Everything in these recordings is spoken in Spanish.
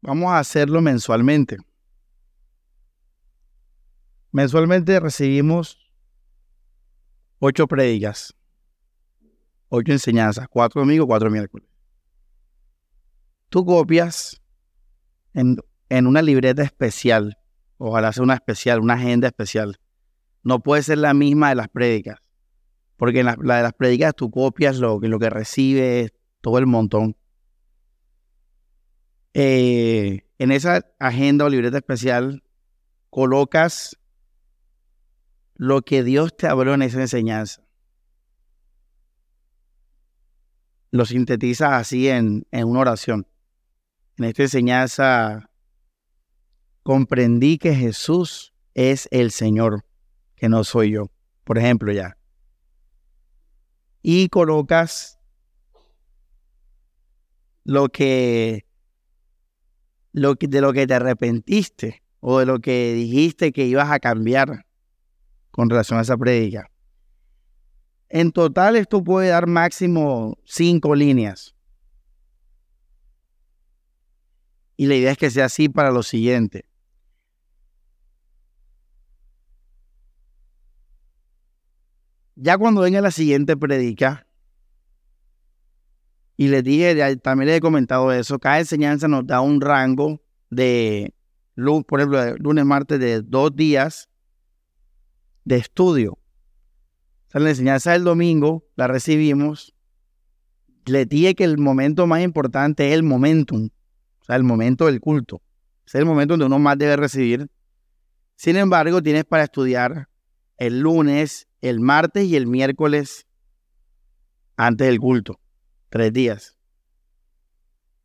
vamos a hacerlo mensualmente. Mensualmente recibimos ocho prédicas, ocho enseñanzas, cuatro domingos, cuatro miércoles. Tú copias en, en una libreta especial, ojalá sea una especial, una agenda especial. No puede ser la misma de las prédicas, porque en la, de las prédicas tú copias lo, lo que recibes, todo el montón. Eh, en esa agenda o libreta especial colocas lo que Dios te habló en esa enseñanza. Lo sintetizas así en, en una oración. En esta enseñanza comprendí que Jesús es el Señor, que no soy yo. Por ejemplo, ya. Y colocas lo que, de lo que te arrepentiste o de lo que dijiste que ibas a cambiar con relación a esa prédica. En total esto puede dar máximo cinco líneas. Y la idea es que sea así para lo siguiente. Ya cuando venga la siguiente predica, y les dije, también les he comentado eso, cada enseñanza nos da un rango de, por ejemplo, lunes, martes, de dos días de estudio. O sea, la enseñanza del domingo la recibimos. Le dije que el momento más importante es el momentum, o sea, el momento del culto. es el momento donde uno más debe recibir. Sin embargo, tienes para estudiar el lunes, el martes y el miércoles antes del culto. Tres días.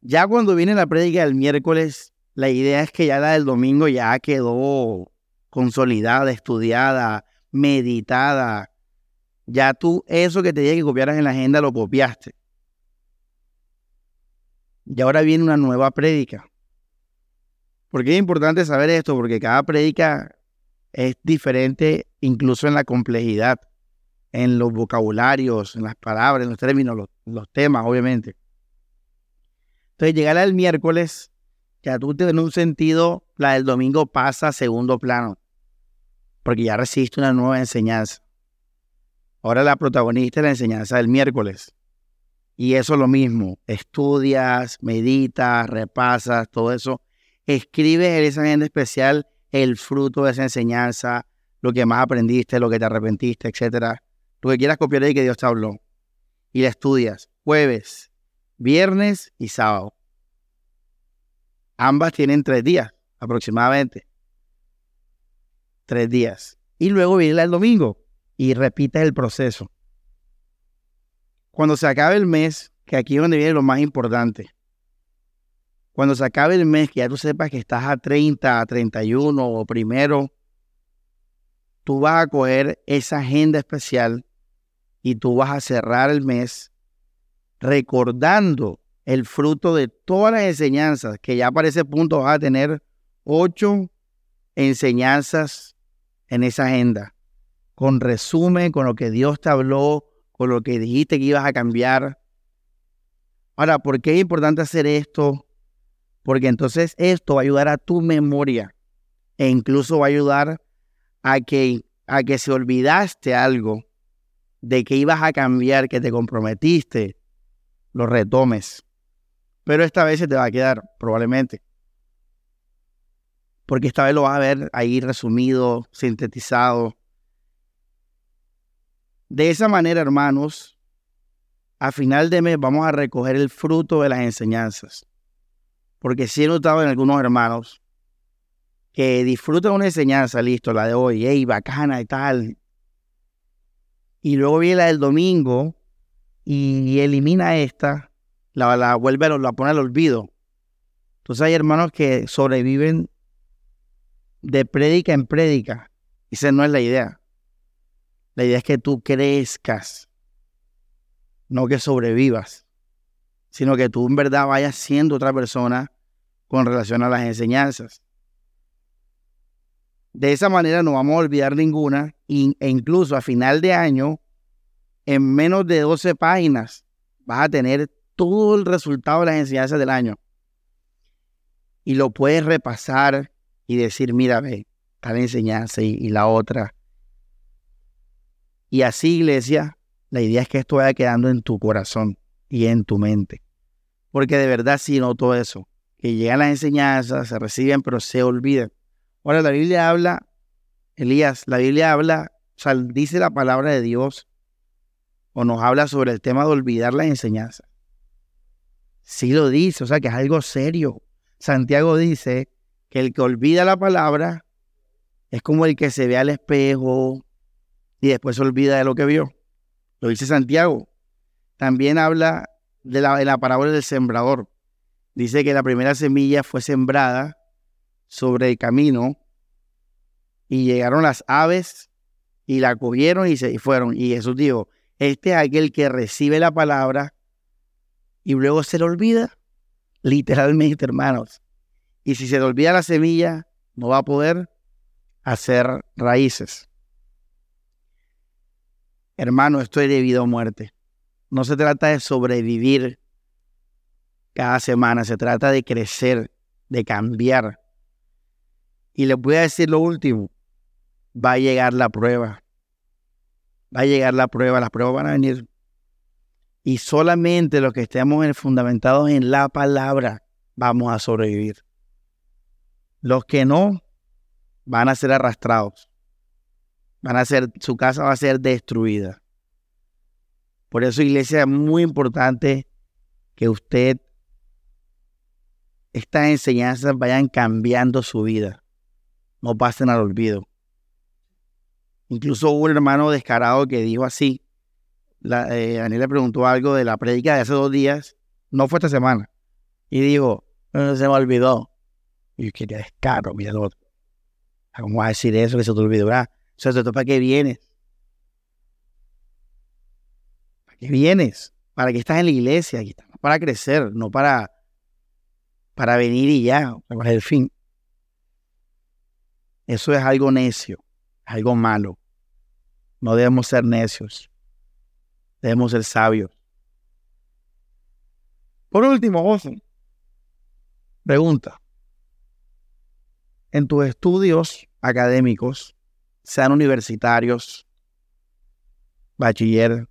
Ya cuando viene la prédica del miércoles, la idea es que ya la del domingo ya quedó consolidada, estudiada, meditada. Ya tú eso que te dije que copiaras en la agenda lo copiaste. Y ahora viene una nueva prédica. ¿Por qué es importante saber esto? Porque cada prédica es diferente incluso en la complejidad, en los vocabularios, en las palabras, en los términos, los, temas, obviamente. Entonces, llegar al miércoles, ya tú en un sentido, la del domingo pasa a segundo plano porque ya recibiste una nueva enseñanza. Ahora la protagonista es la enseñanza del miércoles. Y eso es lo mismo. Estudias, meditas, repasas, todo eso. Escribes en esa agenda especial el fruto de esa enseñanza, lo que más aprendiste, lo que te arrepentiste, etc. Lo que quieras copiar ahí que Dios te habló. Y la estudias jueves, viernes y sábado. Ambas tienen tres días aproximadamente tres días. Y luego viene el domingo y repites el proceso. Cuando se acabe el mes, que aquí es donde viene lo más importante. Cuando se acabe el mes, que ya tú sepas que estás a 30, a 31 o primero, tú vas a coger esa agenda especial y tú vas a cerrar el mes recordando el fruto de todas las enseñanzas, que ya para ese punto vas a tener ocho enseñanzas en esa agenda, con resumen, con lo que Dios te habló, con lo que dijiste que ibas a cambiar. Ahora, ¿por qué es importante hacer esto? Porque entonces esto va a ayudar a tu memoria e incluso va a ayudar a que, a que si olvidaste algo de que ibas a cambiar, que te comprometiste, lo retomes. Pero esta vez se te va a quedar, probablemente porque esta vez lo vas a ver ahí resumido, sintetizado. De esa manera, hermanos, a final de mes vamos a recoger el fruto de las enseñanzas. Porque si he notado en algunos hermanos que disfrutan una enseñanza, listo, la de hoy, hey, bacana y tal. Y luego viene la del domingo y elimina esta, la, la vuelve a la pone al olvido. Entonces hay hermanos que sobreviven de prédica en prédica. Esa no es la idea. La idea es que tú crezcas, no que sobrevivas, sino que tú en verdad vayas siendo otra persona con relación a las enseñanzas. De esa manera no vamos a olvidar ninguna e incluso a final de año, en menos de 12 páginas, vas a tener todo el resultado de las enseñanzas del año. y lo puedes repasar y decir, mira, ve, tal enseñanza y, la otra. Y así, iglesia, la idea es que esto vaya quedando en tu corazón y en tu mente. Porque de verdad sí noto eso, que llegan las enseñanzas, se reciben, pero se olvidan. Ahora, la Biblia habla, Elías, la Biblia habla, o sea, dice la palabra de Dios o nos habla sobre el tema de olvidar las enseñanzas. Sí lo dice, o sea, que es algo serio. Santiago dice que el que olvida la palabra es como el que se ve al espejo y después se olvida de lo que vio. Lo dice Santiago. También habla de la, de la parábola del sembrador. Dice que la primera semilla fue sembrada sobre el camino y llegaron las aves y la cogieron y se fueron. Y Jesús dijo, este es aquel que recibe la palabra y luego se le olvida, literalmente, hermanos. Y si se le olvida la semilla, no va a poder hacer raíces. Hermano, esto es debido a muerte. No se trata de sobrevivir cada semana, se trata de crecer, de cambiar. Y les voy a decir lo último, va a llegar la prueba. Va a llegar la prueba, las pruebas van a venir. Y solamente los que estemos fundamentados en la palabra vamos a sobrevivir. Los que no van a ser arrastrados. Van a ser, su casa va a ser destruida. Por eso, iglesia, es muy importante que usted, estas enseñanzas vayan cambiando su vida. No pasen al olvido. Incluso hubo un hermano descarado que dijo así. La, eh, Daniel le preguntó algo de la prédica de hace dos días. No fue esta semana. Y dijo, no, se me olvidó. Y yo quería descaro, mira lo otro. ¿Cómo vas a decir eso que se te olvidó? O sea, ¿para qué vienes? ¿Para qué vienes? ¿Para qué estás en la iglesia? Para crecer, no para, para venir y ya, para el fin. Eso es algo necio, algo malo. No debemos ser necios. Debemos ser sabios. Por último, José, pregunta. En tus estudios académicos, sean universitarios, bachiller,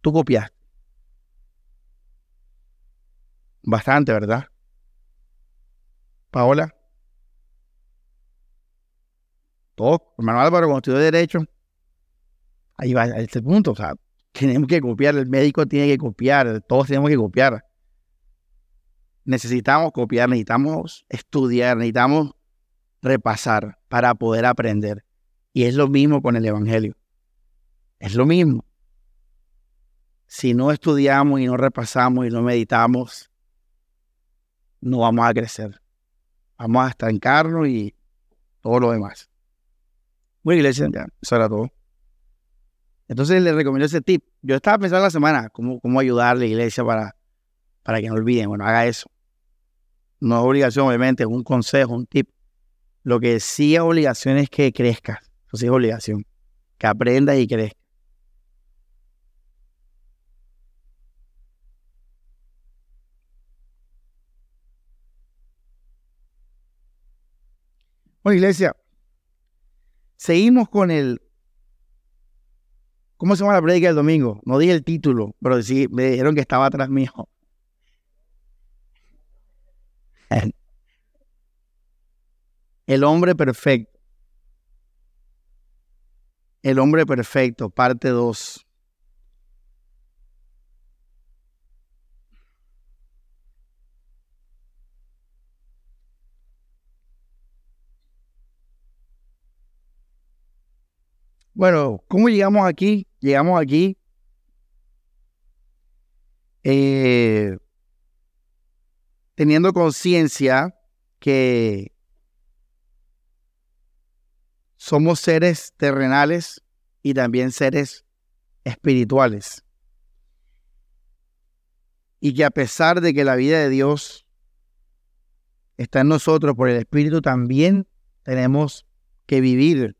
tú copiaste. Bastante, ¿verdad? Paola. Hermano Álvaro, cuando estudió Derecho, ahí va a este punto. Tenemos que copiar, el médico tiene que copiar, todos tenemos que copiar. Necesitamos copiar, necesitamos estudiar, necesitamos repasar para poder aprender. Y es lo mismo con el Evangelio. Es lo mismo. Si no estudiamos y no repasamos y no meditamos, no vamos a crecer. Vamos a estancarnos y todo lo demás. Bueno, iglesia, ya, eso era todo. Entonces les recomiendo ese tip. Yo estaba pensando la semana cómo, cómo ayudarle a la iglesia para, para que no olviden. Bueno, haga eso. No es obligación, obviamente, es un consejo, un tip. Lo que sí es obligación es que crezcas. Eso sí es obligación. Que aprendas y crezcas. Bueno, iglesia, seguimos con el ¿Cómo se llama la predica del domingo? No dije el título, pero sí me dijeron que estaba atrás mío. El hombre perfecto. El hombre perfecto, parte 2. Bueno, ¿cómo llegamos aquí? Llegamos aquí eh, teniendo conciencia que somos seres terrenales y también seres espirituales. Y que a pesar de que la vida de Dios está en nosotros por el Espíritu, también tenemos que vivir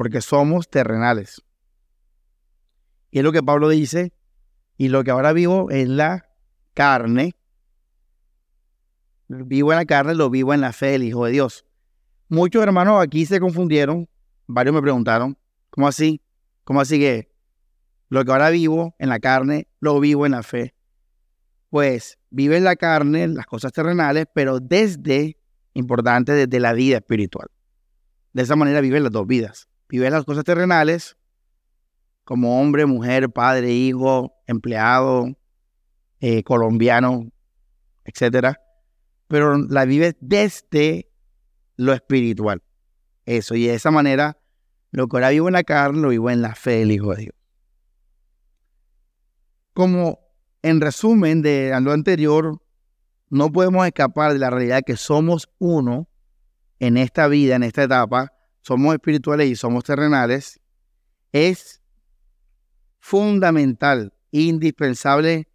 porque somos terrenales. Y es lo que Pablo dice, y lo que ahora vivo en la carne, vivo en la carne, lo vivo en la fe del Hijo de Dios. Muchos hermanos aquí se confundieron, varios me preguntaron, ¿cómo así? ¿Cómo así que lo que ahora vivo en la carne, lo vivo en la fe? Pues vive en la carne, las cosas terrenales, pero desde, importante, desde la vida espiritual. De esa manera vive las dos vidas. Vive las cosas terrenales como hombre, mujer, padre, hijo, empleado, eh, colombiano, etcétera, pero la vive desde lo espiritual. Eso, y de esa manera, lo que ahora vivo en la carne, lo vivo en la fe del Hijo de Dios. Como en resumen de lo anterior, no podemos escapar de la realidad que somos uno en esta vida, en esta etapa, somos espirituales y somos terrenales, es fundamental, indispensable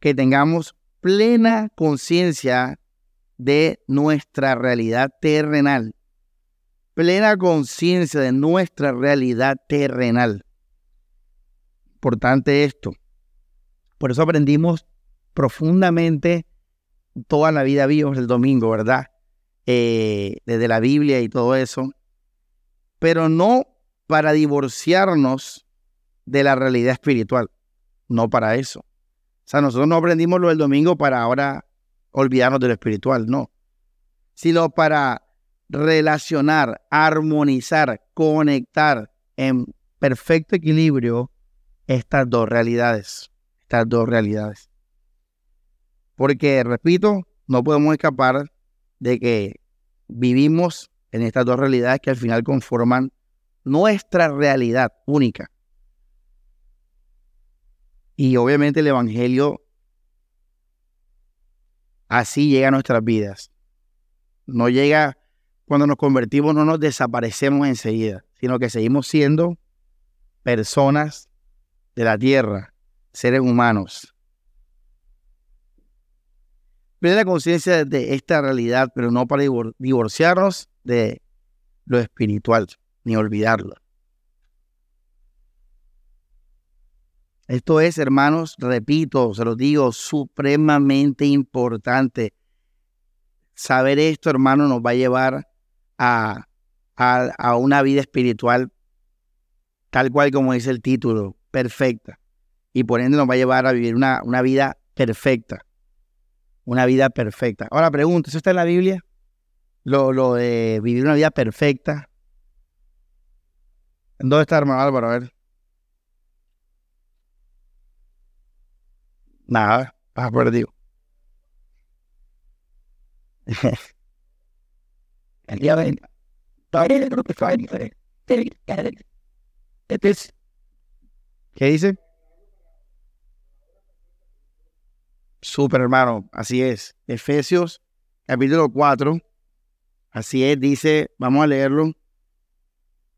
que tengamos plena conciencia de nuestra realidad terrenal. Plena conciencia de nuestra realidad terrenal. Importante esto. Por eso aprendimos profundamente toda la vida vivos el domingo, ¿verdad? Eh, desde la Biblia y todo eso. Pero no para divorciarnos de la realidad espiritual. No para eso. O sea, nosotros no aprendimos lo del domingo para ahora olvidarnos de lo espiritual, no. Sino para relacionar, armonizar, conectar en perfecto equilibrio estas dos realidades. Estas dos realidades. Porque, repito, no podemos escapar de que vivimos en estas dos realidades que al final conforman nuestra realidad única. Y obviamente el Evangelio Así llega a nuestras vidas. No llega cuando nos convertimos, no nos desaparecemos enseguida, sino que seguimos siendo personas de la tierra, seres humanos. La conciencia de esta realidad, pero no para divorciarnos de lo espiritual, ni olvidarlo. Esto es, hermanos, repito, se lo digo, supremamente importante. Saber esto, hermano, nos va a llevar a, a, una vida espiritual tal cual como dice el título, perfecta. Y por ende nos va a llevar a vivir una, una vida perfecta. Una vida perfecta. Ahora pregunto, ¿eso está en la Biblia? Lo, lo de vivir una vida perfecta. ¿Dónde está, hermano Álvaro? A ver. Nada, has perdido. El día de ¿Qué dice? Super hermano, así es. Efesios capítulo 4, así es, dice, vamos a leerlo.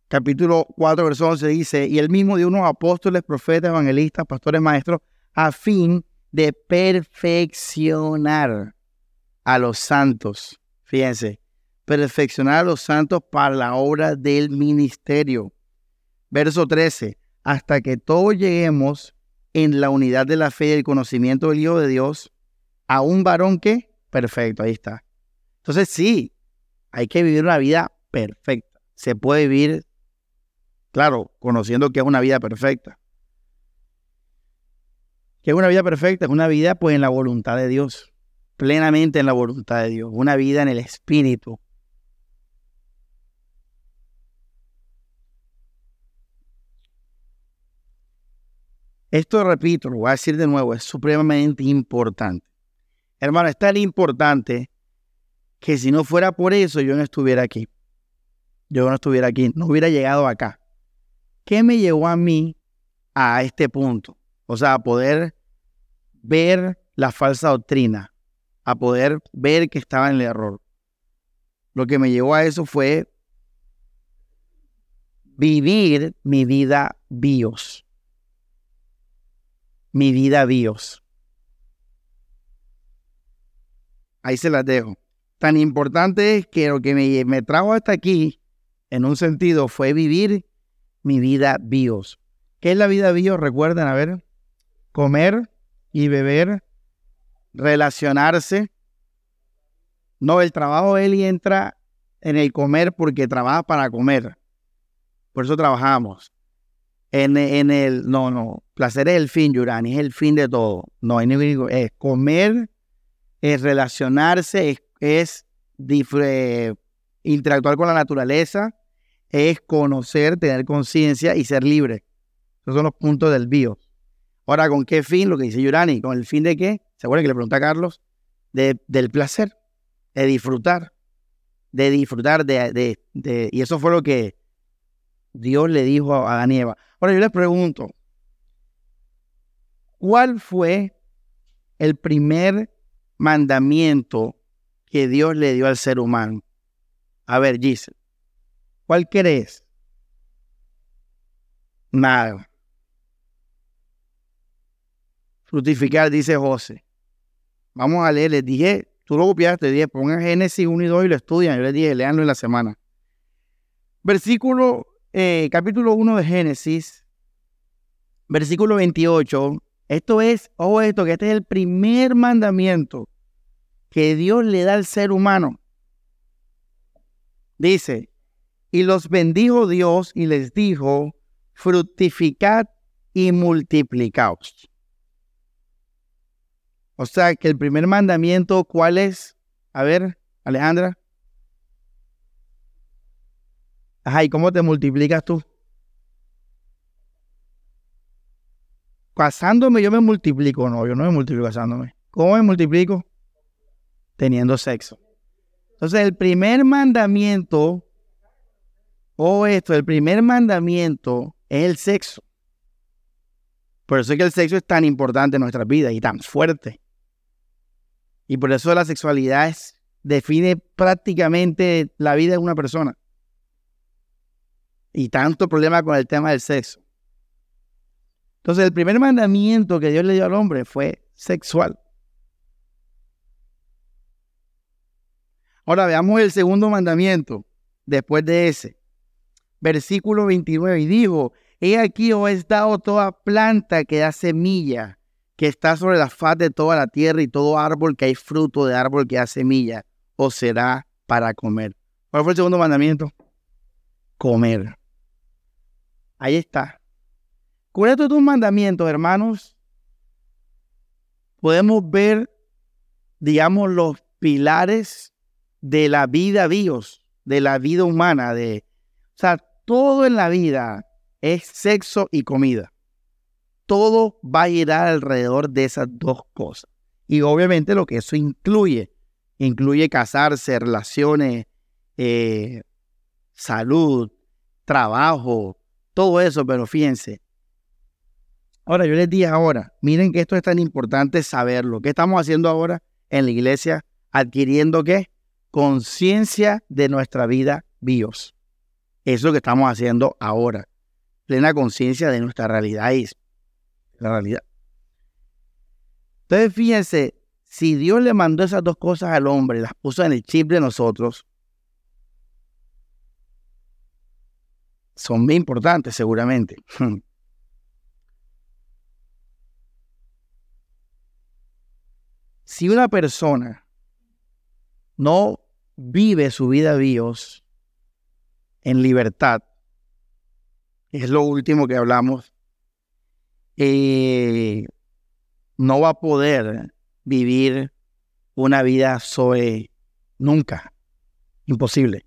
Capítulo 4, verso 11 dice, y el mismo de unos apóstoles, profetas, evangelistas, pastores, maestros, a fin de perfeccionar a los santos. Fíjense, perfeccionar a los santos para la obra del ministerio. Verso 13, hasta que todos lleguemos en la unidad de la fe y el conocimiento del Hijo de Dios, a un varón que, perfecto, ahí está. Entonces sí, hay que vivir una vida perfecta. Se puede vivir, claro, conociendo que es una vida perfecta que es una vida perfecta, es una vida pues en la voluntad de Dios, plenamente en la voluntad de Dios, una vida en el Espíritu. Esto, repito, lo voy a decir de nuevo, es supremamente importante. Hermano, es tan importante que si no fuera por eso yo no estuviera aquí. Yo no estuviera aquí, no hubiera llegado acá. ¿Qué me llevó a mí a este punto? O sea, a poder ver la falsa doctrina, a poder ver que estaba en el error. Lo que me llevó a eso fue vivir mi vida bios. Mi vida bios. Ahí se las dejo. Tan importante es que lo que me, me trajo hasta aquí, en un sentido, fue vivir mi vida bios. ¿Qué es la vida bios? Recuerden, a ver comer y beber, relacionarse, No, el trabajo Eli entra en el comer porque trabaja para comer. Por eso trabajamos. En, en el, no, no, placer es el fin, Yurani, es el fin de todo. No, es comer, es relacionarse, es, es interactuar con la naturaleza, es conocer, tener conciencia y ser libre. Esos son los puntos del bio. Ahora, ¿con qué fin? Lo que dice Yurani, ¿con el fin de qué? ¿Se acuerdan que le pregunta a Carlos? del placer, de disfrutar, de disfrutar, de, de, y eso fue lo que Dios le dijo a Adán y Eva. Ahora yo les pregunto, ¿cuál fue el primer mandamiento que Dios le dio al ser humano? A ver, Giselle, ¿cuál crees? Nada. Fructificar, dice José. Vamos a leer, les dije, tú lo copiaste, dije, pongan Génesis 1 y 2 y lo estudian. Yo les dije, leanlo en la semana. Versículo, eh, capítulo 1 de Génesis, versículo 28. Esto es, ojo esto, que este es el primer mandamiento que Dios le da al ser humano. Dice, y los bendijo Dios y les dijo, fructificad y multiplicaos. O sea que el primer mandamiento, ¿cuál es? A ver, Alejandra. Ajá, ¿y cómo te multiplicas tú? Casándome yo me multiplico, no, yo no me multiplico casándome. ¿Cómo me multiplico? Teniendo sexo. Entonces el primer mandamiento, o esto, el primer mandamiento es el sexo. Por eso es que el sexo es tan importante en nuestras vidas y tan fuerte. Y por eso la sexualidad define prácticamente la vida de una persona. Y tanto problema con el tema del sexo. Entonces el primer mandamiento que Dios le dio al hombre fue sexual. Ahora veamos el segundo mandamiento después de ese. Versículo 29. Y dijo, he aquí os he dado toda planta que da semilla que está sobre la faz de toda la tierra y todo árbol que hay fruto de árbol que da semilla, o será para comer. ¿Cuál fue el segundo mandamiento? Comer. Ahí está. Con estos dos mandamientos, hermanos, podemos ver, digamos, los pilares de la vida Dios, de la vida humana, de, o sea, todo en la vida es sexo y comida todo va a girar alrededor de esas dos cosas. Y obviamente lo que eso incluye, incluye casarse, relaciones, eh, salud, trabajo, todo eso, pero fíjense. Ahora, yo les dije ahora, miren que esto es tan importante saberlo. ¿Qué estamos haciendo ahora en la iglesia? Adquiriendo qué? Conciencia de nuestra vida bios. Eso es lo que estamos haciendo ahora. Plena conciencia de nuestra realidad la realidad. Entonces, fíjense, si Dios le mandó esas dos cosas al hombre, las puso en el chip de nosotros, son muy importantes seguramente. Si una persona no vive su vida Dios en libertad, es lo último que hablamos eh, no va a poder vivir una vida sobre nunca. Imposible.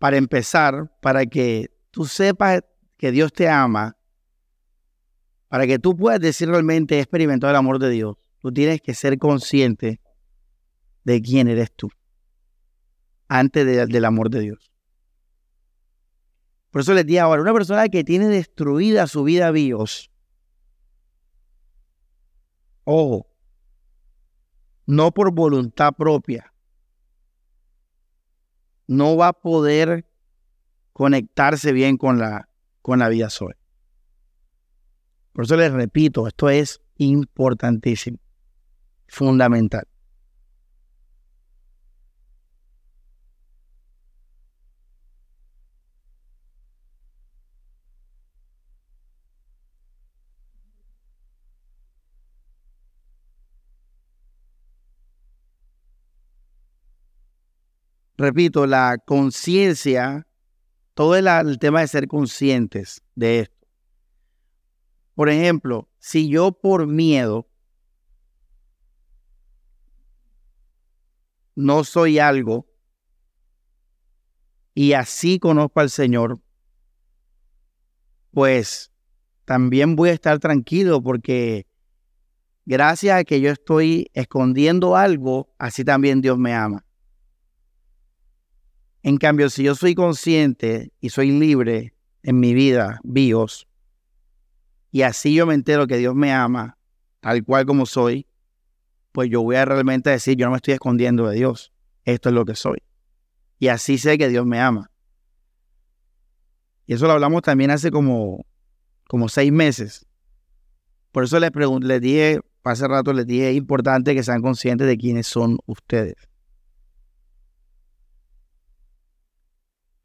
Para empezar, para que tú sepas que Dios te ama, para que tú puedas decir realmente he experimentado el amor de Dios, tú tienes que ser consciente de quién eres tú antes del amor de Dios. Por eso les digo ahora, una persona que tiene destruida su vida bios, ojo, no por voluntad propia, no va a poder conectarse bien con la, con la vida soy. Por eso les repito, esto es importantísimo, fundamental. Repito, la conciencia, todo el, tema de ser conscientes de esto. Por ejemplo, si yo por miedo no soy algo y así conozco al Señor, pues también voy a estar tranquilo porque gracias a que yo estoy escondiendo algo, así también Dios me ama. En cambio, si yo soy consciente y soy libre en mi vida, bios, y así yo me entero que Dios me ama, tal cual como soy, pues yo voy a realmente decir, yo no me estoy escondiendo de Dios, esto es lo que soy. Y así sé que Dios me ama. Y eso lo hablamos también hace como, como seis meses. Por eso les, les dije, hace rato les dije, es importante que sean conscientes de quiénes son ustedes.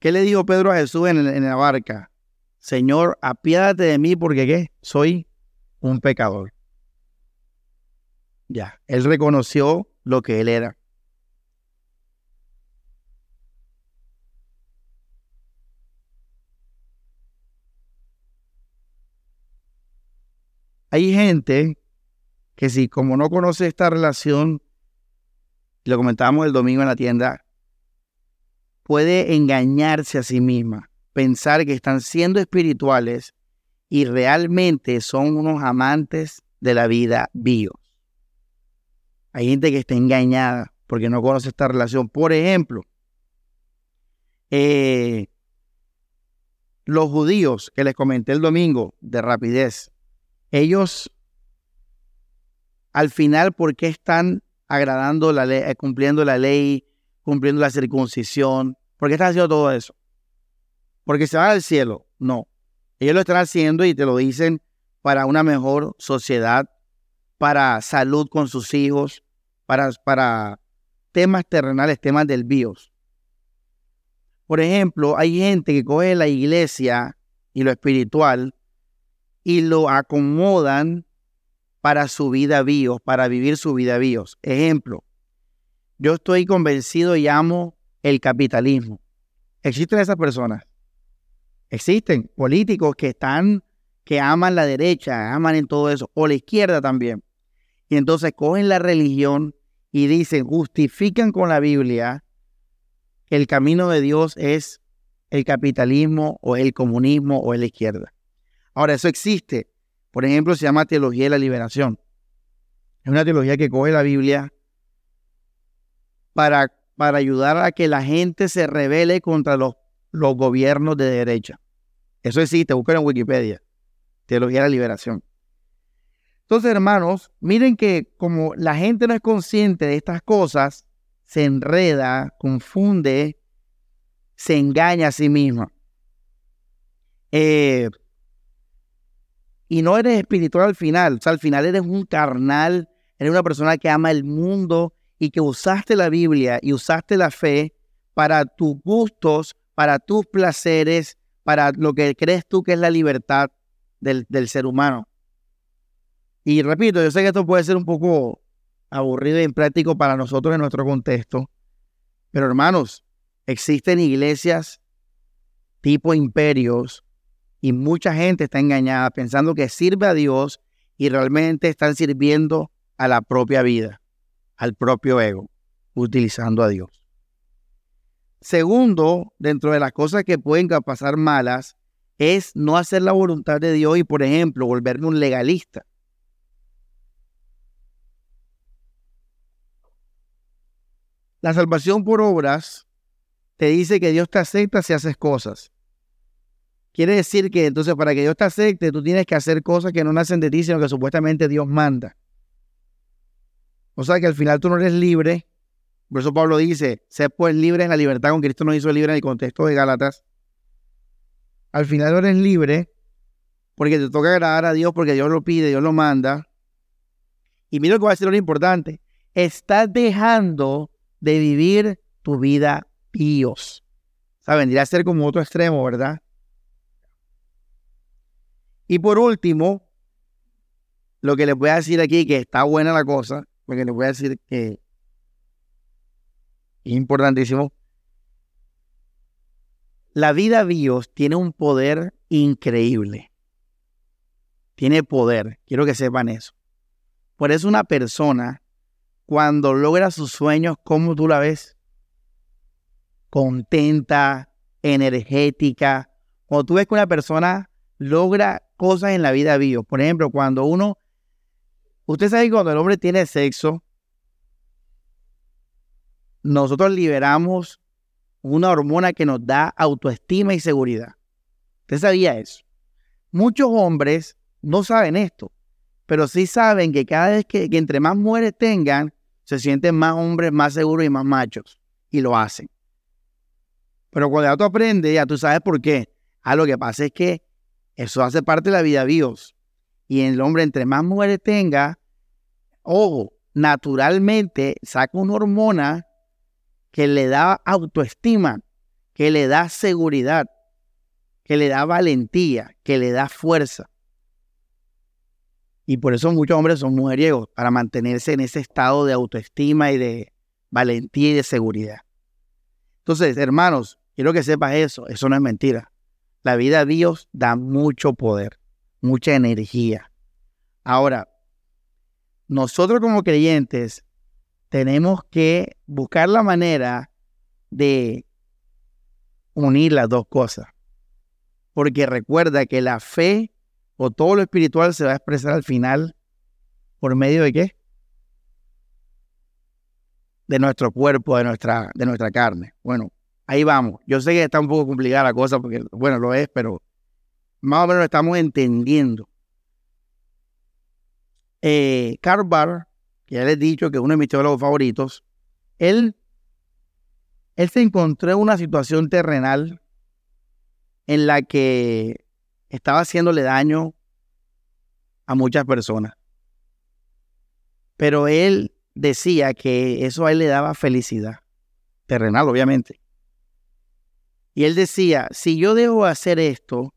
¿Qué le dijo Pedro a Jesús en, en la barca? Señor, apiádate de mí porque ¿qué? Soy un pecador. Ya, él reconoció lo que él era. Hay gente que si como no conoce esta relación, lo comentábamos el domingo en la tienda, puede engañarse a sí misma pensar que están siendo espirituales y realmente son unos amantes de la vida bio. Hay gente que está engañada porque no conoce esta relación. Por ejemplo, eh, los judíos que les comenté el domingo de rapidez, ellos al final, ¿por qué están agradando la ley, cumpliendo la ley, cumpliendo la circuncisión? ¿Por qué están haciendo todo eso? porque se van al cielo. No. Ellos lo están haciendo y te lo dicen para una mejor sociedad, para salud con sus hijos, para, para temas terrenales, temas del bios. Por ejemplo, hay gente que coge la iglesia y lo espiritual y lo acomodan para su vida bios, para vivir su vida bios. Ejemplo, yo estoy convencido y amo el capitalismo. Existen esas personas Existen políticos que están, que aman la derecha, aman en todo eso, o la izquierda también. Y entonces cogen la religión y dicen, justifican con la Biblia que el camino de Dios es el capitalismo o el comunismo o la izquierda. Ahora, eso existe. Por ejemplo, se llama teología de la liberación. Es una teología que coge la Biblia para, para ayudar a que la gente se rebele contra los los gobiernos de derecha. Eso existe, busquen en Wikipedia. Teología de la liberación. Entonces, hermanos, miren que como la gente no es consciente de estas cosas, se enreda, confunde, se engaña a sí misma. Eh, y no eres espiritual al final, o sea, al final eres un carnal, eres una persona que ama el mundo y que usaste la Biblia y usaste la fe para tus gustos, para tus placeres, para lo que crees tú que es la libertad del, ser humano. Y repito, yo sé que esto puede ser un poco aburrido e impráctico para nosotros en nuestro contexto, pero hermanos, existen iglesias tipo imperios y mucha gente está engañada pensando que sirve a Dios y realmente están sirviendo a la propia vida, al propio ego, utilizando a Dios. Segundo, dentro de las cosas que pueden pasar malas, es no hacer la voluntad de Dios y, por ejemplo, volverme un legalista. La salvación por obras te dice que Dios te acepta si haces cosas. Quiere decir que entonces para que Dios te acepte, tú tienes que hacer cosas que no nacen de ti, sino que supuestamente Dios manda. O sea que al final tú no eres libre por eso Pablo dice, sé pues libre en la libertad con Cristo nos hizo libre en el contexto de Gálatas. Al final no eres libre porque te toca agradar a Dios, porque Dios lo pide, Dios lo manda. Y mira lo que va a decir lo importante. Estás dejando de vivir tu vida píos. O sea, vendría a ser como otro extremo, ¿verdad? Y por último, lo que les voy a decir aquí, que está buena la cosa, porque les voy a decir que importantísimo, La vida bios tiene un poder increíble. Tiene poder. Quiero que sepan eso. Por eso una persona, cuando logra sus sueños, ¿cómo tú la ves? Contenta, energética. O tú ves que una persona logra cosas en la vida bio. Por ejemplo, cuando uno, usted sabe que cuando el hombre tiene sexo, nosotros liberamos una hormona que nos da autoestima y seguridad. ¿Usted sabía eso? Muchos hombres no saben esto, pero sí saben que cada vez que, entre más mujeres tengan, se sienten más hombres, más seguros y más machos. Y lo hacen. Pero cuando ya tú aprendes, ya tú sabes por qué. Ah, lo que pasa es que eso hace parte de la vida Dios. Y el hombre, entre más mujeres tenga, ojo, naturalmente saca una hormona que le da autoestima, que le da seguridad, que le da valentía, que le da fuerza. Y por eso muchos hombres son mujeriegos, para mantenerse en ese estado de autoestima y de valentía y de seguridad. Entonces, hermanos, quiero que sepas eso, eso no es mentira. La vida de Dios da mucho poder, mucha energía. Ahora, nosotros como creyentes tenemos que buscar la manera de unir las dos cosas. Porque recuerda que la fe o todo lo espiritual se va a expresar al final por medio de qué? De nuestro cuerpo, de nuestra, de nuestra carne. Bueno, ahí vamos. Yo sé que está un poco complicada la cosa porque, bueno, lo es, pero más o menos lo estamos entendiendo. Eh, que ya les he dicho que es uno de mis teólogos favoritos, él, él se encontró en una situación terrenal en la que estaba haciéndole daño a muchas personas. Pero él decía que eso a él le daba felicidad, terrenal obviamente. Y él decía, si yo dejo de hacer esto,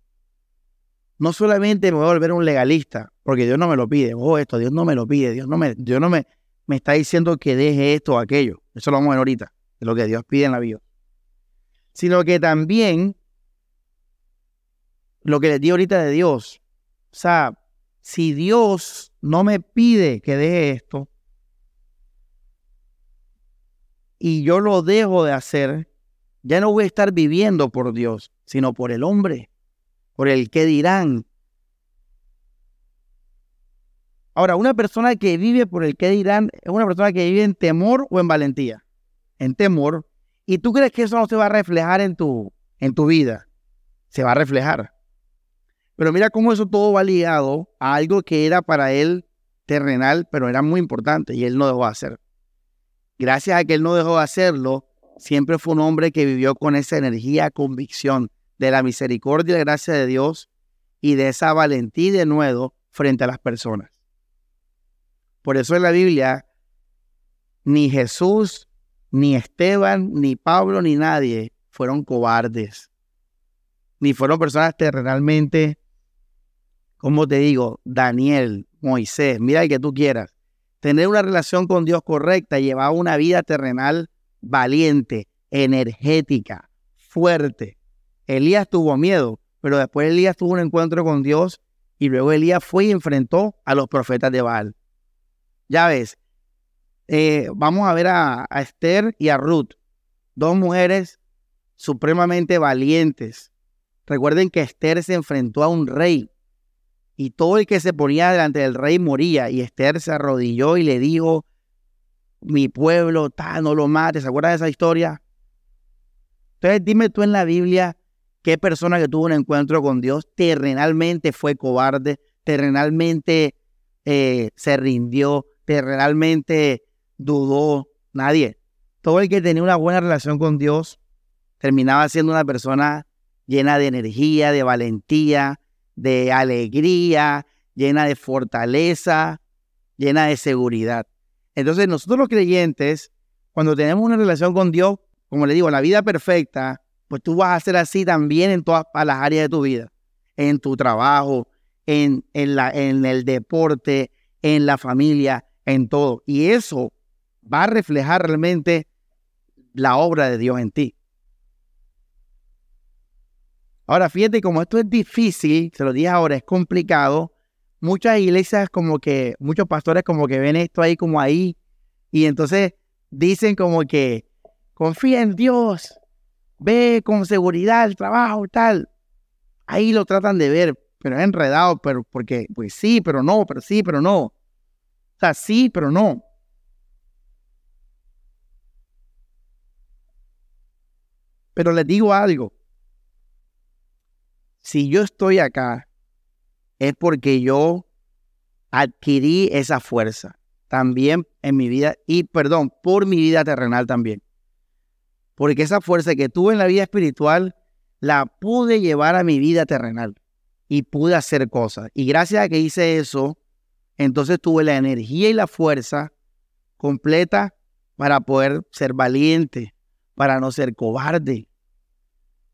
no solamente me voy a volver un legalista, porque Dios no me lo pide, oh, esto, Dios no me lo pide, Dios no me, Dios no me, me está diciendo que deje esto o aquello. Eso lo vamos a ver ahorita, de lo que Dios pide en la vida. Sino que también lo que les di ahorita de Dios. O sea, si Dios no me pide que deje esto y yo lo dejo de hacer, ya no voy a estar viviendo por Dios, sino por el hombre por el que dirán. Ahora, una persona que vive por el que dirán es una persona que vive en temor o en valentía. En temor. ¿Y tú crees que eso no se va a reflejar en tu, en tu vida? Se va a reflejar. Pero mira cómo eso todo va ligado a algo que era para él terrenal, pero era muy importante y él no dejó de hacer. Gracias a que él no dejó de hacerlo, siempre fue un hombre que vivió con esa energía, convicción de la misericordia y la gracia de Dios y de esa valentía de nuevo frente a las personas. Por eso en la Biblia, ni Jesús, ni Esteban, ni Pablo, ni nadie fueron cobardes, ni fueron personas terrenalmente, como te digo, Daniel, Moisés, mira el que tú quieras. Tener una relación con Dios correcta, llevar una vida terrenal valiente, energética, fuerte, Elías tuvo miedo, pero después Elías tuvo un encuentro con Dios y luego Elías fue y enfrentó a los profetas de Baal. Ya ves, eh, vamos a ver a, Esther y a Ruth, dos mujeres supremamente valientes. Recuerden que Esther se enfrentó a un rey y todo el que se ponía delante del rey moría y Esther se arrodilló y le dijo, mi pueblo, ta, no lo mates. ¿Se acuerdan de esa historia? Entonces dime tú en la Biblia ¿Qué persona que tuvo un encuentro con Dios terrenalmente fue cobarde, terrenalmente eh, se rindió, terrenalmente dudó? Nadie. Todo el que tenía una buena relación con Dios terminaba siendo una persona llena de energía, de valentía, de alegría, llena de fortaleza, llena de seguridad. Entonces nosotros los creyentes, cuando tenemos una relación con Dios, como le digo, la vida perfecta, pues tú vas a ser así también en todas las áreas de tu vida, en tu trabajo, en, en, la, en el deporte, en la familia, en todo. Y eso va a reflejar realmente la obra de Dios en ti. Ahora, fíjate, como esto es difícil, se lo dije ahora, es complicado, muchas iglesias como que, muchos pastores como que ven esto ahí como ahí, y entonces dicen como que, confía en Dios, ve con seguridad el trabajo, tal. Ahí lo tratan de ver, pero es enredado, pero porque, pues sí, pero no, pero sí, pero no. O sea, sí, pero no. Pero les digo algo. Si yo estoy acá, es porque yo adquirí esa fuerza también en mi vida y, perdón, por mi vida terrenal también. Porque esa fuerza que tuve en la vida espiritual la pude llevar a mi vida terrenal y pude hacer cosas. Y gracias a que hice eso, entonces tuve la energía y la fuerza completa para poder ser valiente, para no ser cobarde.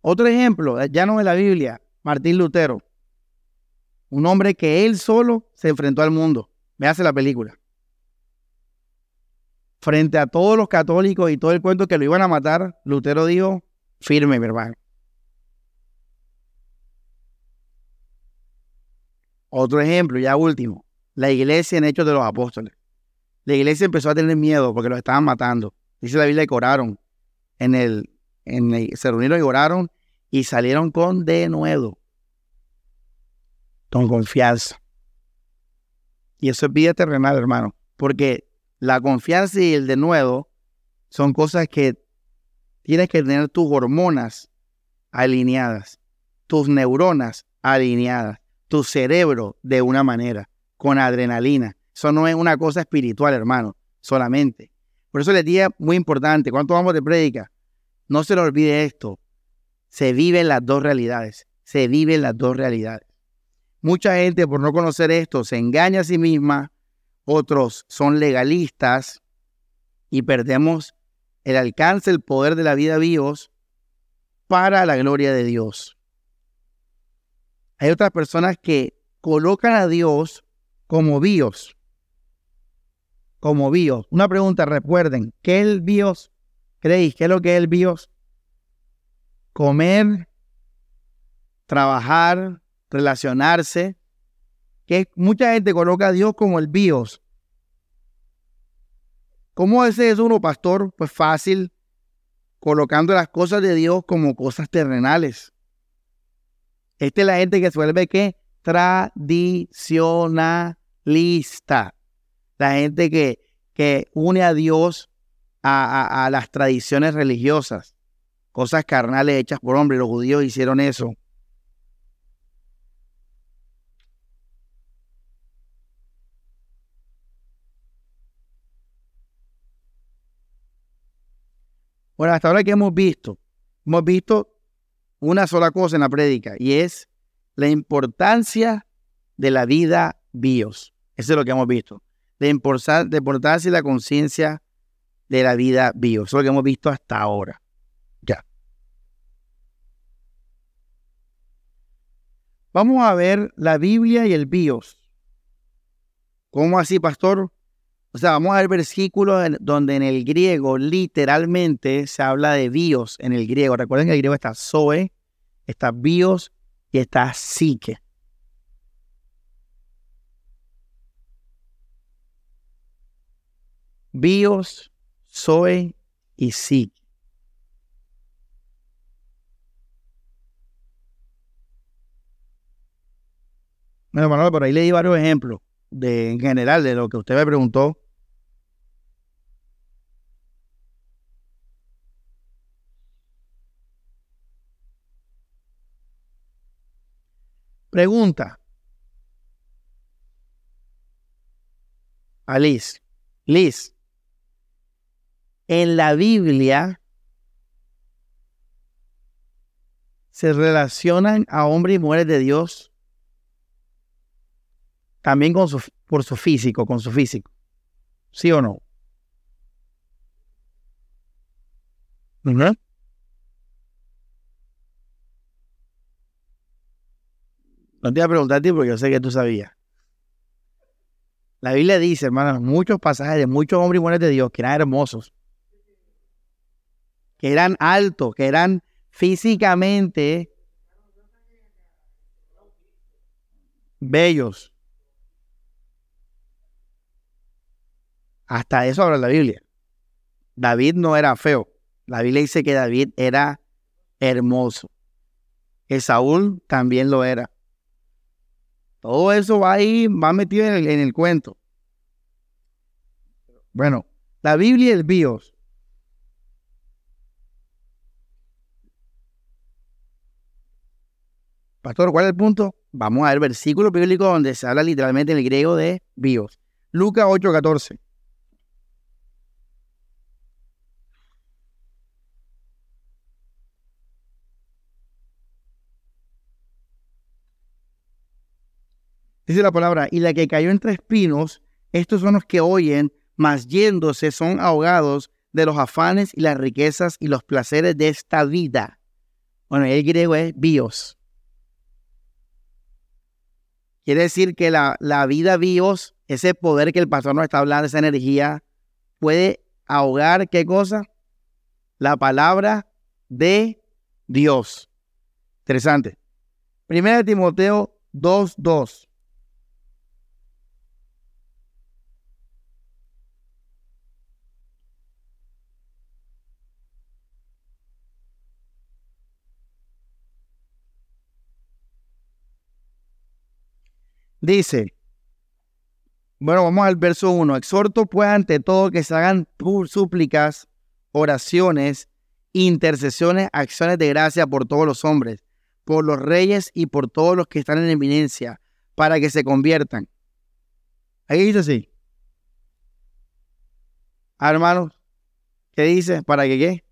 Otro ejemplo, ya no en la Biblia, Martín Lutero, un hombre que él solo se enfrentó al mundo. Hace la película. Frente a todos los católicos y todo el cuento que lo iban a matar, Lutero dijo, firme, mi hermano. Otro ejemplo, ya último, la iglesia en Hechos de los Apóstoles. La iglesia empezó a tener miedo porque los estaban matando. Dice la Biblia que oraron. En el, en se reunieron y oraron y salieron con denuedo. Con confianza. Y eso es vida terrenal, hermano. Porque la confianza y el denuedo son cosas que tienes que tener tus hormonas alineadas, tus neuronas alineadas tu cerebro de una manera, con adrenalina. Eso no es una cosa espiritual, hermano, solamente. Por eso les dije, muy importante, ¿cuánto vamos de prédica? No se le olvide esto. Se viven las dos realidades. Se viven las dos realidades. Mucha gente, por no conocer esto, se engaña a sí misma. Otros son legalistas y perdemos el alcance, el poder de la vida vivos para la gloria de Dios. Hay otras personas que colocan a Dios como Dios. Como Dios. Una pregunta, recuerden, ¿qué es el Dios? ¿Creéis? ¿Qué es lo que es el Dios? Comer, trabajar, relacionarse. Que mucha gente coloca a Dios como el Dios. ¿Cómo es eso uno, pastor? Pues fácil, colocando las cosas de Dios como cosas terrenales. Esta es la gente que se vuelve ¿qué? tradicionalista. La gente que, que une a Dios a, a, las tradiciones religiosas, cosas carnales hechas por hombres. Los judíos hicieron eso. Bueno, hasta ahora que hemos visto, hemos visto una sola cosa en la prédica y es la importancia de la vida bios. Eso es lo que hemos visto. La importancia y la conciencia de la vida bios. Eso es lo que hemos visto hasta ahora. Ya. Vamos a ver la Biblia y el bios. ¿Cómo así, pastor? O sea, vamos a ver versículos donde en el griego literalmente se habla de bios en el griego. Recuerden que el griego está zoe, está bios y está psique. Bios, zoe y psique. Bueno, Manuel, por ahí le di varios ejemplos de, en general de lo que usted me preguntó. Pregunta. A Liz. Liz. En la Biblia se relacionan a hombres y mujeres de Dios también por su físico, con su físico. ¿Sí o no? No te iba a preguntar a ti porque yo sé que tú sabías. La Biblia dice, hermanos, muchos pasajes de muchos hombres y mujeres de Dios que eran hermosos, que eran altos, que eran físicamente bellos. Hasta eso habla la Biblia. David no era feo. La Biblia dice que David era hermoso. Esaúl también lo era. Todo eso va ahí, va metido en el, en el cuento. Bueno, la Biblia y el BIOS. Pastor, ¿cuál es el punto? Vamos a ver versículo bíblico donde se habla literalmente en el griego de bios. Lucas 8:14. Dice la palabra, y la que cayó entre espinos, estos son los que oyen, mas yéndose son ahogados de los afanes y las riquezas y los placeres de esta vida. Bueno, el griego es bios. Quiere decir que la, la vida bios, ese poder que el pastor nos está hablando, esa energía, puede ahogar, ¿qué cosa? La palabra de Dios. Interesante. Primera de Timoteo 2.2. Dice, bueno, vamos al verso 1. Exhorto pues ante todo que se hagan súplicas, oraciones, intercesiones, acciones de gracia por todos los hombres, por los reyes y por todos los que están en eminencia, para que se conviertan. Ahí dice así. Ah, hermanos, ¿qué dice? ¿Para que qué?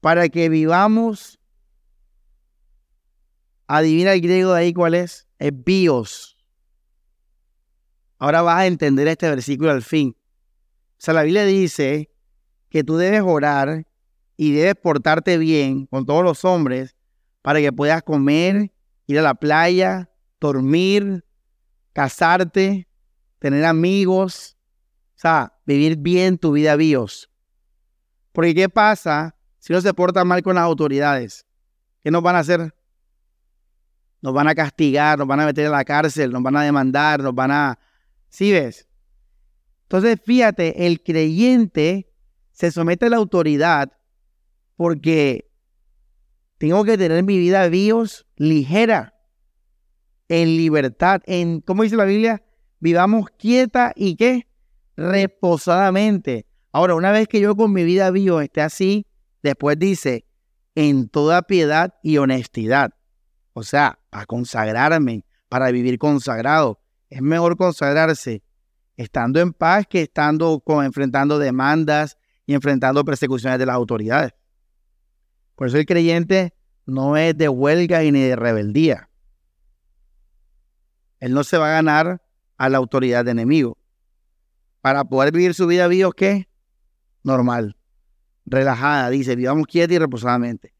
Para que vivamos Adivina el griego de ahí cuál es. Es bios. Ahora vas a entender este versículo al fin. O sea, la Biblia dice que tú debes orar y debes portarte bien con todos los hombres para que puedas comer, ir a la playa, dormir, casarte, tener amigos, o sea, vivir bien tu vida bios. Porque ¿qué pasa si uno se porta mal con las autoridades? ¿Qué nos van a hacer? Nos van a castigar, nos van a meter a la cárcel, nos van a demandar, nos van a... ¿Sí ves? Entonces, fíjate, el creyente se somete a la autoridad porque tengo que tener mi vida Dios ligera, en libertad, en, ¿cómo dice la Biblia? Vivamos quieta y qué? Reposadamente. Ahora, una vez que yo con mi vida vivo esté así, después dice, en toda piedad y honestidad. O sea, a consagrarme, para vivir consagrado. Es mejor consagrarse estando en paz que estando con, enfrentando demandas y enfrentando persecuciones de las autoridades. Por eso el creyente no es de huelga y ni de rebeldía. Él no se va a ganar a la autoridad de enemigo. Para poder vivir su vida vivo, ¿qué? Normal, relajada, dice, vivamos quieta y reposadamente.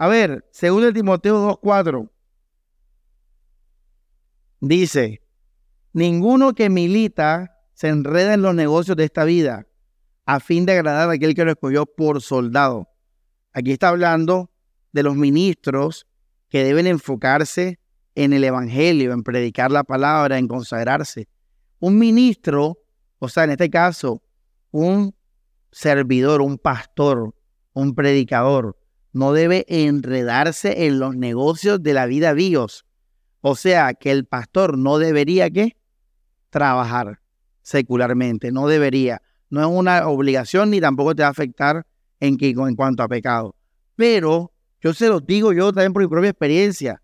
A ver, según Timoteo 2.4, dice, ninguno que milita se enreda en los negocios de esta vida a fin de agradar a aquel que lo escogió por soldado. Aquí está hablando de los ministros que deben enfocarse en el Evangelio, en predicar la palabra, en consagrarse. Un ministro, o sea, en este caso, un servidor, un pastor, un predicador, no debe enredarse en los negocios de la vida Dios. O sea que el pastor no debería que trabajar secularmente, no debería. No es una obligación ni tampoco te va a afectar en, en cuanto a pecado. Pero yo se lo digo yo también por mi propia experiencia.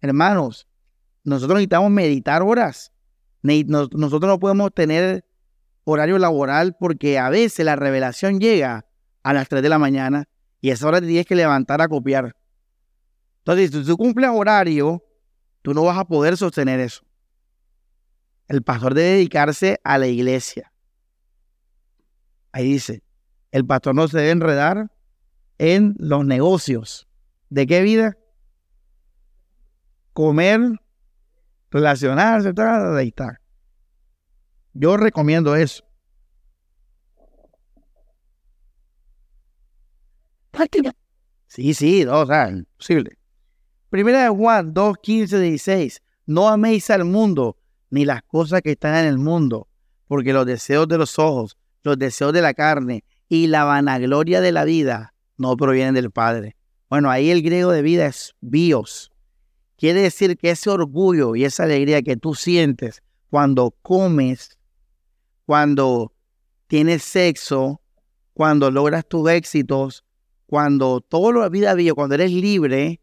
Hermanos, nosotros necesitamos meditar horas. Nosotros no podemos tener horario laboral porque a veces la revelación llega a las 3 de la mañana y esa hora te tienes que levantar a copiar. Entonces, si tú cumples horario, tú no vas a poder sostener eso. El pastor debe dedicarse a la iglesia. Ahí dice, el pastor no se debe enredar en los negocios. ¿De qué vida? Comer, relacionarse, ahí está. Yo recomiendo eso. Sí, sí, no, o sea, imposible. Primera de Juan 2, 15, 16. No améis al mundo ni las cosas que están en el mundo, porque los deseos de los ojos, los deseos de la carne y la vanagloria de la vida no provienen del Padre. Bueno, ahí el griego de vida es bios. Quiere decir que ese orgullo y esa alegría que tú sientes cuando comes, cuando tienes sexo, cuando logras tus éxitos, cuando todo la vida vivo, cuando eres libre,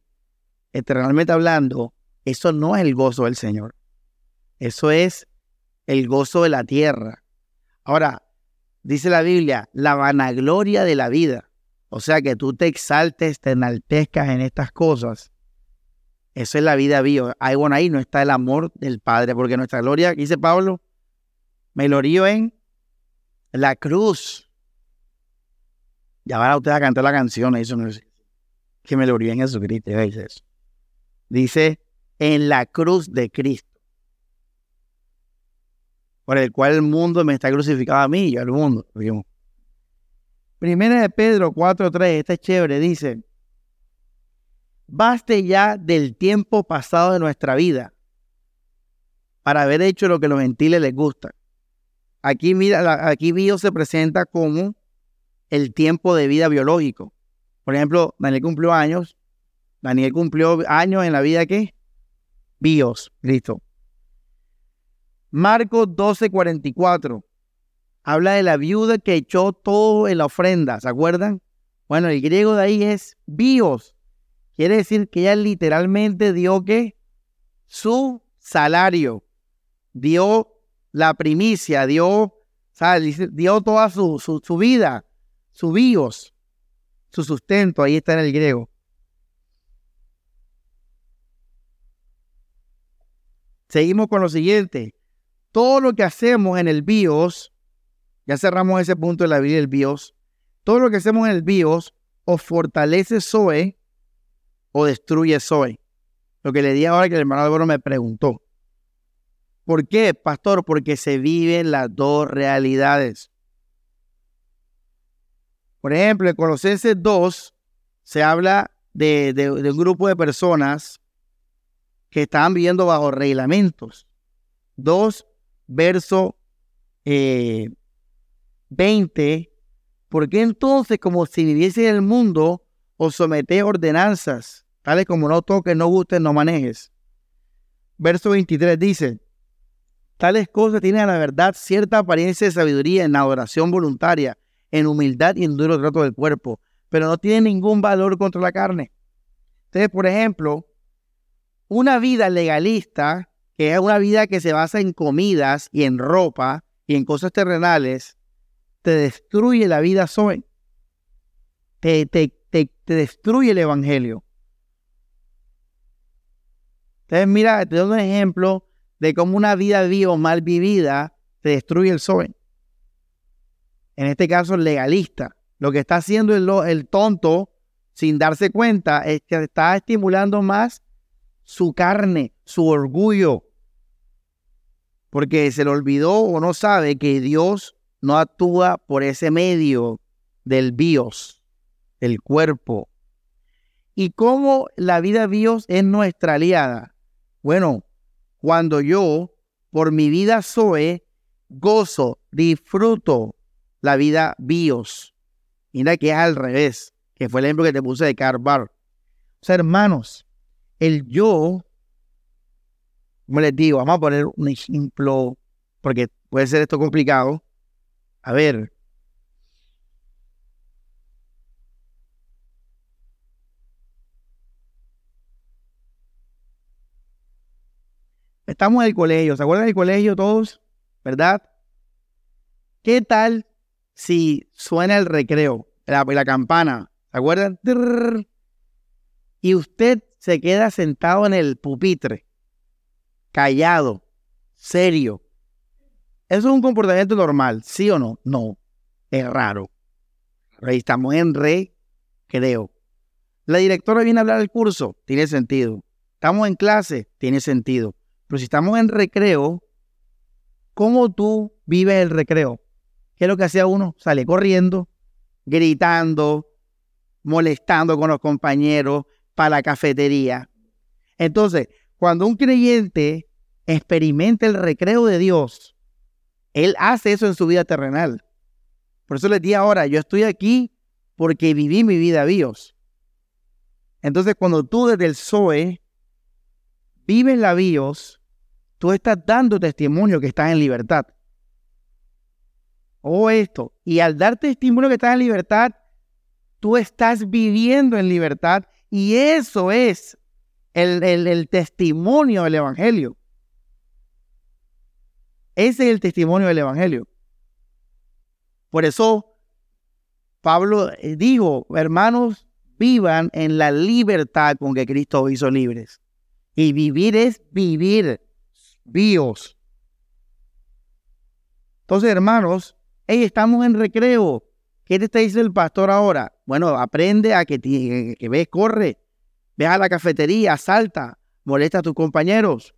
eternamente hablando, eso no es el gozo del Señor. Eso es el gozo de la tierra. Ahora, dice la Biblia, la vanagloria de la vida. O sea, que tú te exaltes, te enaltezcas en estas cosas. Eso es la vida viva. Ahí, bueno, ahí no está el amor del Padre, porque nuestra gloria, dice Pablo, me glorío en la cruz. Ya van a ustedes a cantar la canción, eso que me glorío en Jesucristo, dice eso. Dice, en la cruz de Cristo por el cual el mundo me está crucificado a mí y al mundo. Primera de Pedro 4.3, este es chévere, dice, baste ya del tiempo pasado de nuestra vida para haber hecho lo que los gentiles les gusta. Aquí, mira, aquí se presenta como el tiempo de vida biológico. Por ejemplo, Daniel cumplió años. Daniel cumplió años en la vida que bios, listo. Marcos 12:44 habla de la viuda que echó todo en la ofrenda, ¿se acuerdan? Bueno, el griego de ahí es bios. Quiere decir que ella literalmente dio que su salario, dio la primicia, dio, dio toda su, su, su vida, su bios, su sustento, ahí está en el griego. Seguimos con lo siguiente todo lo que hacemos en el BIOS, ya cerramos ese punto de la vida del BIOS, todo lo que hacemos en el BIOS o fortalece Zoe o destruye Zoe. Lo que le di ahora que el hermano Álvaro me preguntó. ¿Por qué, pastor? Porque se viven las dos realidades. Por ejemplo, en Colosenses 2 se habla de, de un grupo de personas que estaban viviendo bajo reglamentos. Dos verso 20, eh, porque entonces como si viviese en el mundo, os sometéis ordenanzas, tales como no toques, no gustes, no manejes. Verso 23 dice, tales cosas tienen a la verdad cierta apariencia de sabiduría en adoración voluntaria, en humildad y en duro trato del cuerpo, pero no tienen ningún valor contra la carne. Entonces, por ejemplo, una vida legalista que es una vida que se basa en comidas y en ropa y en cosas terrenales, te destruye la vida Zoe. Te, te, te, destruye el evangelio. Entonces, mira, te doy un ejemplo de cómo una vida viva o mal vivida te destruye el Zoe. En este caso, legalista. Lo que está haciendo el, el tonto, sin darse cuenta, es que está estimulando más su carne, su orgullo, porque se le olvidó o no sabe que Dios no actúa por ese medio del bios, el cuerpo. ¿Y cómo la vida bios es nuestra aliada? Bueno, cuando yo, por mi vida soy, gozo, disfruto la vida bios. Mira que es al revés, que fue el ejemplo que te puse de Carbar. O sea, hermanos, el yo como les digo, vamos a poner un ejemplo, porque puede ser esto complicado. A ver. Estamos en el colegio, ¿se acuerdan del colegio todos? ¿Verdad? ¿Qué tal si suena el recreo, la, la campana? ¿Se acuerdan? Y usted se queda sentado en el pupitre callado, serio. ¿Eso es un comportamiento normal? ¿Sí o no? No, es raro. Estamos en re, creo. La directora viene a hablar del curso, tiene sentido. Estamos en clase, tiene sentido. Pero si estamos en recreo, ¿cómo tú vives el recreo? ¿Qué es lo que hacía uno? Sale corriendo, gritando, molestando con los compañeros para la cafetería. Entonces, cuando un creyente experimenta el recreo de Dios, él hace eso en su vida terrenal. Por eso les di ahora, yo estoy aquí porque viví mi vida a Dios. Entonces, cuando tú desde el Zoe vives la BIOS, tú estás dando testimonio que estás en libertad. O esto. Y al dar testimonio que estás en libertad, tú estás viviendo en libertad. Y eso es el, el testimonio del Evangelio. Ese es el testimonio del Evangelio. Por eso Pablo eh, dijo, hermanos, vivan en la libertad con que Cristo hizo libres. Y vivir es vivir, vivos. Entonces, hermanos, hey, estamos en recreo. ¿Qué te está diciendo el pastor ahora? Bueno, aprende a que, que ves, corre, ve a la cafetería, salta, molesta a tus compañeros.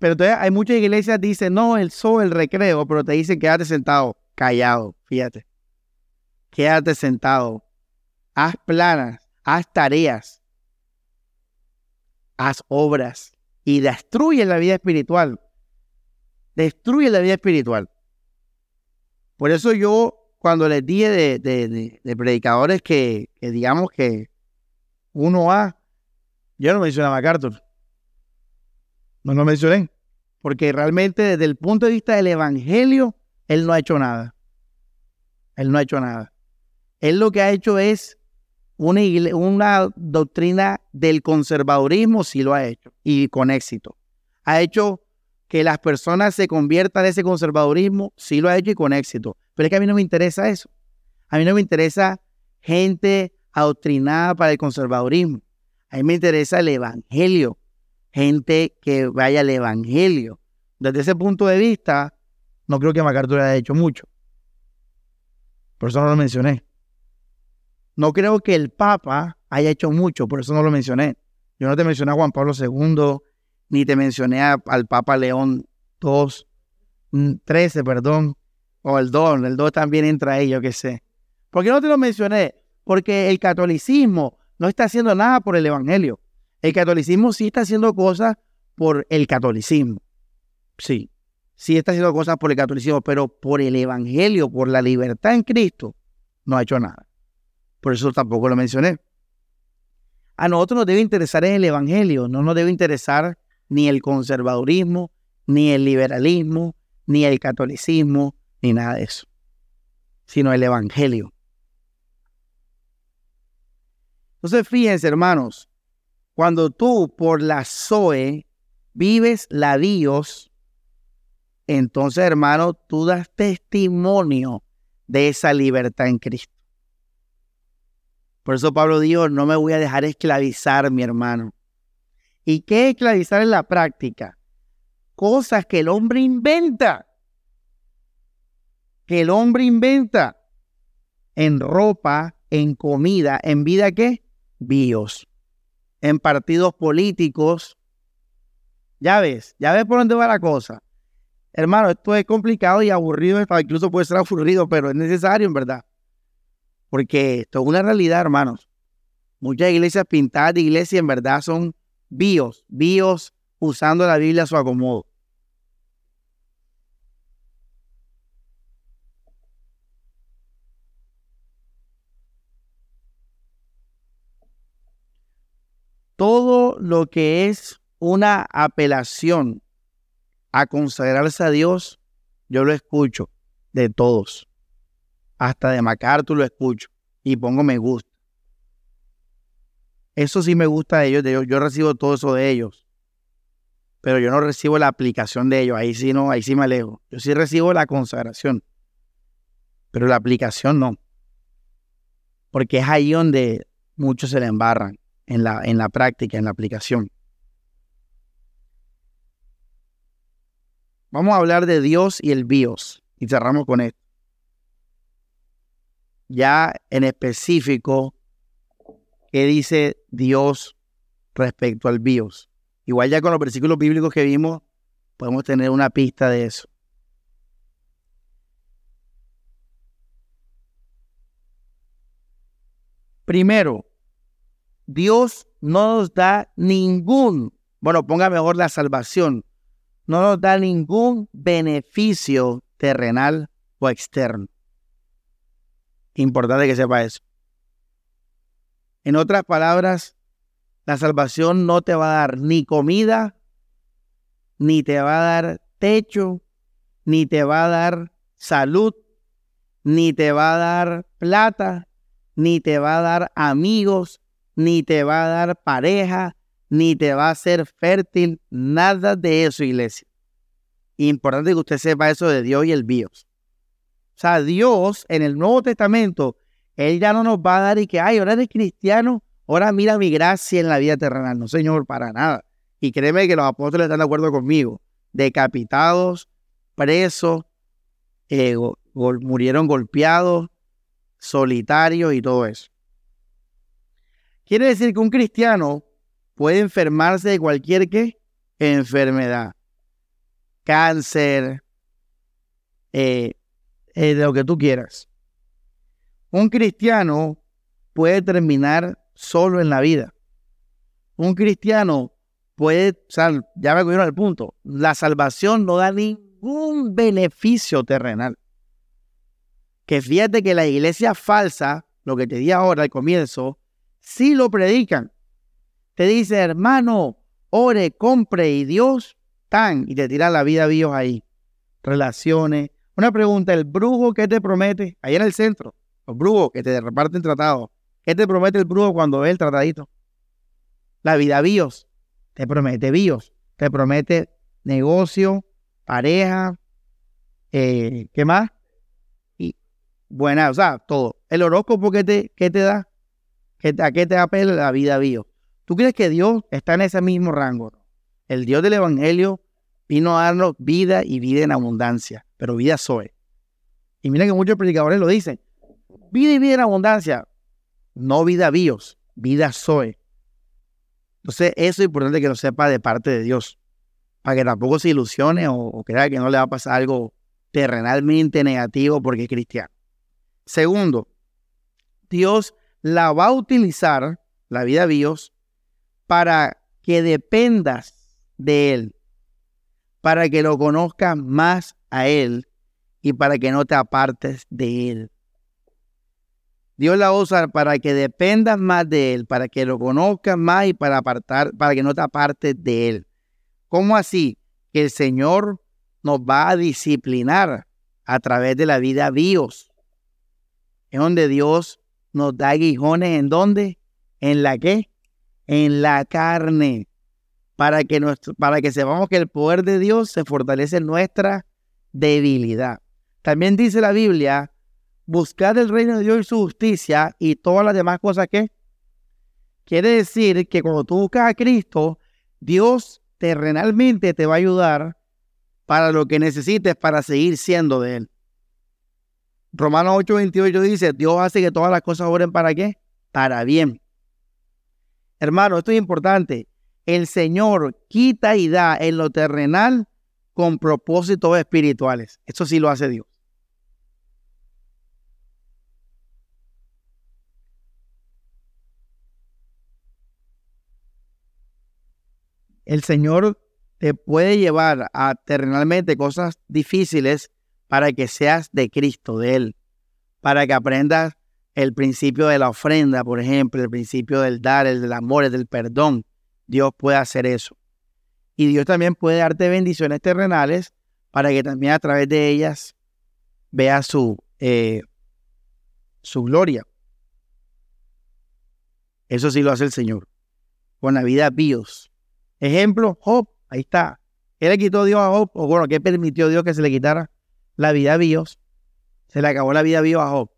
Pero entonces hay muchas iglesias que dicen, no, el sol, el recreo, pero te dicen quédate sentado, callado, fíjate. Quédate sentado, haz planas, haz tareas, haz obras y destruye la vida espiritual. Destruye la vida espiritual. Por eso yo, cuando les dije de, predicadores que, digamos que uno a, yo no mencioné a MacArthur. No lo mencioné. Porque realmente desde el punto de vista del Evangelio, él no ha hecho nada. Él no ha hecho nada. Él lo que ha hecho es una, una doctrina del conservadurismo, sí lo ha hecho, y con éxito. Ha hecho que las personas se conviertan en ese conservadurismo, sí lo ha hecho y con éxito. Pero es que a mí no me interesa eso. A mí no me interesa gente adoctrinada para el conservadurismo. A mí me interesa el evangelio, gente que vaya al evangelio. Desde ese punto de vista, no creo que MacArthur haya hecho mucho. Por eso no lo mencioné. No creo que el Papa haya hecho mucho, por eso no lo mencioné. Yo no te mencioné a Juan Pablo II, ni te mencioné al Papa León II, 13, mm, perdón, o el 2, el 2 también entra ahí, yo qué sé. ¿Por qué no te lo mencioné? Porque el catolicismo no está haciendo nada por el Evangelio. El catolicismo sí está haciendo cosas por el catolicismo. Sí, sí está haciendo cosas por el catolicismo, pero por el Evangelio, por la libertad en Cristo, no ha hecho nada. Por eso tampoco lo mencioné. A nosotros nos debe interesar el Evangelio, no nos debe interesar ni el conservadurismo, ni el liberalismo, ni el catolicismo, ni nada de eso, sino el Evangelio. Entonces, fíjense, hermanos, cuando tú por la Zoe vives la Dios, entonces, hermano, tú das testimonio de esa libertad en Cristo. Por eso Pablo dijo, no me voy a dejar esclavizar, mi hermano. ¿Y qué esclavizar en la práctica? Cosas que el hombre inventa. Que el hombre inventa en ropa, en comida, en vida qué? Bios. En partidos políticos. Ya ves, ya ves por dónde va la cosa. Hermano, esto es complicado y aburrido, incluso puede ser aburrido, pero es necesario en verdad. Porque esto es una realidad, hermanos. Muchas iglesias pintadas de iglesia en verdad son bios, bios usando la Biblia a su acomodo. Todo lo que es una apelación a consagrarse a Dios, yo lo escucho de todos hasta de MacArthur lo escucho y pongo me gusta. Eso sí me gusta de ellos, de ellos. Yo recibo todo eso de ellos. Pero yo no recibo la aplicación de ellos. Ahí sí no, ahí sí me alejo. Yo sí recibo la consagración. Pero la aplicación no. Porque es ahí donde muchos se le embarran en la, en la práctica, en la aplicación. Vamos a hablar de Dios y el BIOS. Y cerramos con esto ya en específico qué dice Dios respecto al BIOS. Igual ya con los versículos bíblicos que vimos, podemos tener una pista de eso. Primero, Dios no nos da ningún, bueno, ponga mejor la salvación, no nos da ningún beneficio terrenal o externo. Importante que sepa eso. En otras palabras, la salvación no te va a dar ni comida, ni te va a dar techo, ni te va a dar salud, ni te va a dar plata, ni te va a dar amigos, ni te va a dar pareja, ni te va a ser fértil, nada de eso, iglesia. Importante que usted sepa eso de Dios y el bios. O sea, Dios en el Nuevo Testamento, Él ya no nos va a dar y que, ay, ahora eres cristiano, ahora mira mi gracia en la vida terrenal. No, Señor, para nada. Y créeme que los apóstoles están de acuerdo conmigo. Decapitados, presos, eh, murieron golpeados, solitarios y todo eso. Quiere decir que un cristiano puede enfermarse de cualquier ¿qué? enfermedad. Cáncer, eh, eh, de lo que tú quieras. Un cristiano puede terminar solo en la vida. Un cristiano puede, o sea, ya me cogieron al punto, la salvación no da ningún beneficio terrenal. Que fíjate que la iglesia falsa, lo que te di ahora al comienzo, sí lo predican. Te dice, hermano, ore, compre y Dios, tan, y te tira la vida a ahí. Relaciones, una pregunta, el brujo que te promete, ahí en el centro, los brujos que te reparten tratados, ¿qué te promete el brujo cuando ve el tratadito? La vida bios, te promete bios, te promete negocio, pareja, eh, ¿qué más? Y buena, o sea, todo. El horóscopo que te, que te da, ¿a qué te apela la vida bios? ¿Tú crees que Dios está en ese mismo rango? El Dios del Evangelio vino a darnos vida y vida en abundancia pero vida soy. Y mira que muchos predicadores lo dicen. Vida y vida en abundancia. No vida bios, vida soy. Entonces, eso es importante que lo sepa de parte de Dios. Para que tampoco se ilusione o, crea que no le va a pasar algo terrenalmente negativo porque es cristiano. Segundo, Dios la va a utilizar, la vida bios, para que dependas de Él, para que lo conozcas más a Él y para que no te apartes de Él. Dios la usa para que dependas más de Él, para que lo conozcas más y para, apartar, para que no te apartes de Él. ¿Cómo así? Que el Señor nos va a disciplinar a través de la vida bios. Es donde Dios nos da aguijones. ¿En dónde? ¿En la qué? En la carne. Para que, nuestro, para que sepamos que el poder de Dios se fortalece en nuestra debilidad. También dice la Biblia, buscad el reino de Dios y su justicia y todas las demás cosas que... Quiere decir que cuando tú buscas a Cristo, Dios terrenalmente te va a ayudar para lo que necesites para seguir siendo de Él. Romanos 8:28 dice, Dios hace que todas las cosas oren para qué? Para bien. Hermano, esto es importante. El Señor quita y da en lo terrenal con propósitos espirituales. Eso sí lo hace Dios. El Señor te puede llevar a terrenalmente cosas difíciles para que seas de Cristo, de Él, para que aprendas el principio de la ofrenda, por ejemplo, el principio del dar, el del amor, el del perdón. Dios puede hacer eso. Y Dios también puede darte bendiciones terrenales para que también a través de ellas veas su, eh, su gloria. Eso sí lo hace el Señor. Con la vida Dios. Ejemplo, Job, ahí está. ¿Qué le quitó Dios a Job? O bueno, ¿qué permitió Dios que se le quitara la vida a Dios? Se le acabó la vida a Dios a Job.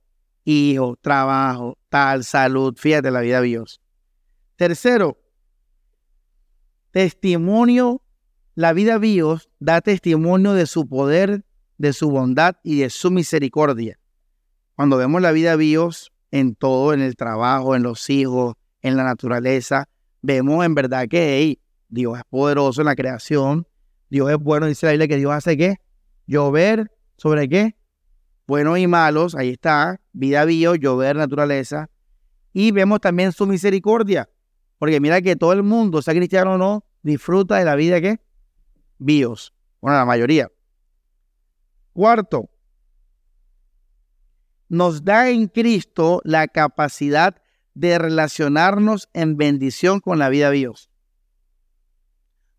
Hijo, trabajo, tal, salud. Fíjate la vida a Dios. Tercero, Testimonio, la vida Dios da testimonio de su poder, de su bondad y de su misericordia. Cuando vemos la vida Dios en todo, en el trabajo, en los hijos, en la naturaleza, vemos en verdad que Dios es poderoso en la creación, Dios es bueno, dice la Biblia que Dios hace qué? Llover sobre qué? Buenos y malos, ahí está, vida bio, llover, naturaleza. Y vemos también su misericordia Porque mira que todo el mundo, sea cristiano o no, disfruta de la vida que bios. Bueno, la mayoría. Cuarto, nos da en Cristo la capacidad de relacionarnos en bendición con la vida bios.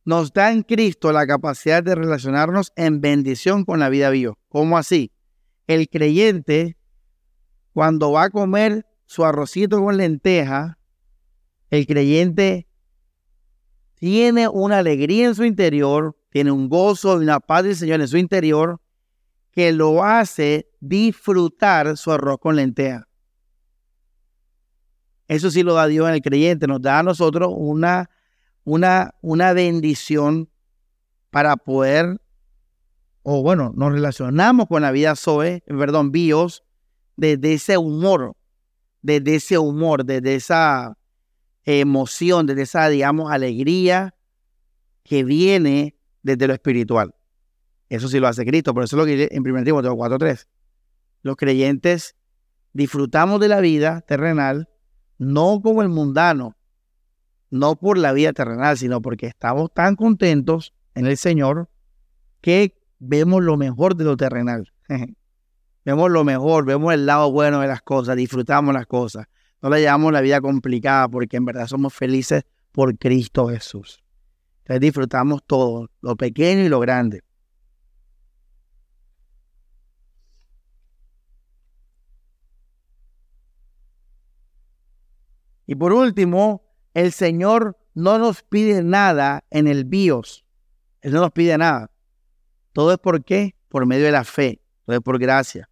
Nos da en Cristo la capacidad de relacionarnos en bendición con la vida bios. ¿Cómo así? El creyente, cuando va a comer su arrocito con lenteja, el creyente tiene una alegría en su interior, tiene un gozo y una paz del Señor en su interior que lo hace disfrutar su arroz con lenteja. Eso sí lo da Dios en el creyente, nos da a nosotros una, una, una bendición para poder, o bueno, nos relacionamos con la vida Zoe, perdón, bios, desde ese humor, desde ese humor, desde esa emoción, desde esa, digamos, alegría que viene desde lo espiritual. Eso sí lo hace Cristo, por eso es lo que en 1 Timoteo 4.3. Los creyentes disfrutamos de la vida terrenal, no como el mundano, no por la vida terrenal, sino porque estamos tan contentos en el Señor que vemos lo mejor de lo terrenal. vemos lo mejor, vemos el lado bueno de las cosas, disfrutamos las cosas. No le llamamos la vida complicada porque en verdad somos felices por Cristo Jesús. Entonces disfrutamos todo, lo pequeño y lo grande. Y por último, el Señor no nos pide nada en el BIOS. Él no nos pide nada. Todo es por qué? Por medio de la fe. Todo es por gracia.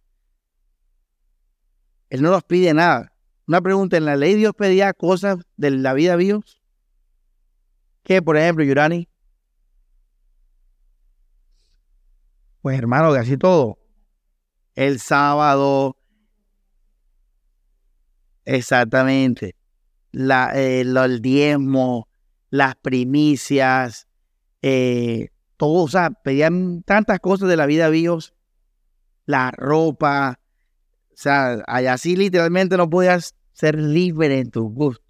Él no nos pide nada. Una pregunta, ¿en la ley Dios pedía cosas de la vida de Dios? ¿Qué, por ejemplo, Yurani? Pues hermano, casi todo. El sábado. Exactamente. La, eh, el diezmo, las primicias, eh, todo, o sea, pedían tantas cosas de la vida de Dios, la ropa, o sea, allá sí literalmente no podías ser libre en tus gustos.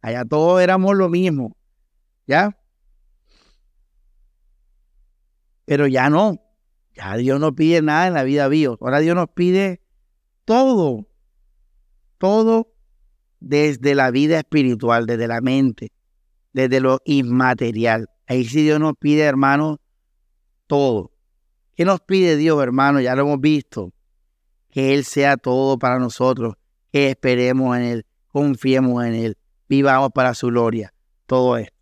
Allá todos éramos lo mismo. ¿Ya? Pero ya no. Ya Dios no pide nada en la vida viva. Ahora Dios nos pide todo. Todo desde la vida espiritual, desde la mente, desde lo inmaterial. Ahí sí Dios nos pide, hermano, todo. ¿Qué nos pide Dios, hermano? Ya lo hemos visto que Él sea todo para nosotros, que esperemos en Él, confiemos en Él, vivamos para su gloria, todo esto.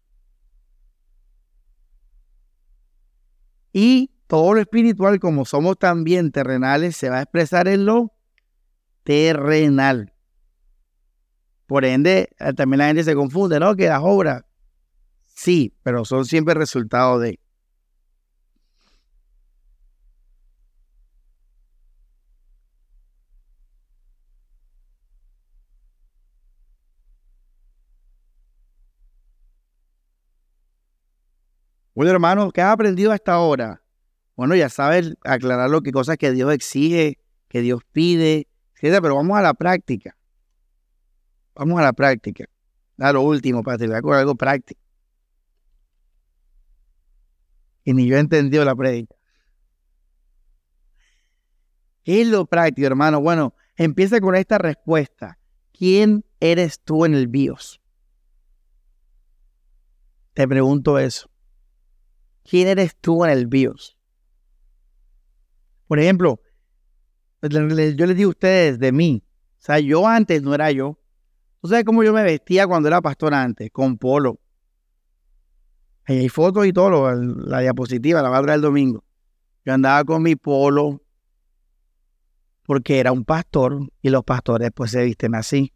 Y todo lo espiritual, como somos también terrenales, se va a expresar en lo terrenal. Por ende, eh, también la gente se confunde, ¿no? Que las obras, sí, pero son siempre resultado de Bueno, hermano, ¿qué has aprendido hasta ahora? Bueno, ya sabes aclarar lo que cosas que Dios exige, que Dios pide, etc. Pero vamos a la práctica. Vamos a la práctica. A lo último, terminar con algo práctico. Y ni yo he entendido la prédica. ¿Qué es lo práctico, hermano? Bueno, empieza con esta respuesta. ¿Quién eres tú en el BIOS? Te pregunto eso. ¿Quién eres tú en el BIOS? Por ejemplo, yo les digo a ustedes de mí. O sea, yo antes no era yo. ¿Tú sabes cómo yo me vestía cuando era pastor antes? Con polo. hay fotos y todo, la diapositiva, la barra del domingo. Yo andaba con mi polo porque era un pastor y los pastores pues se visten así.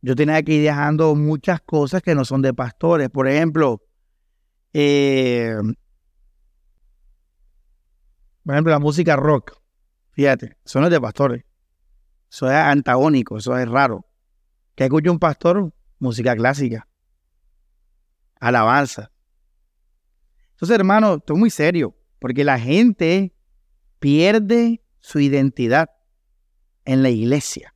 Yo tenía que ir dejando muchas cosas que no son de pastores. Por ejemplo, eh, por ejemplo, la música rock. Fíjate, eso no es de pastores. Eso es antagónico, eso es raro. ¿Qué escucha un pastor? Música clásica. Alabanza. Entonces, hermano, esto es muy serio, porque la gente pierde su identidad en la iglesia.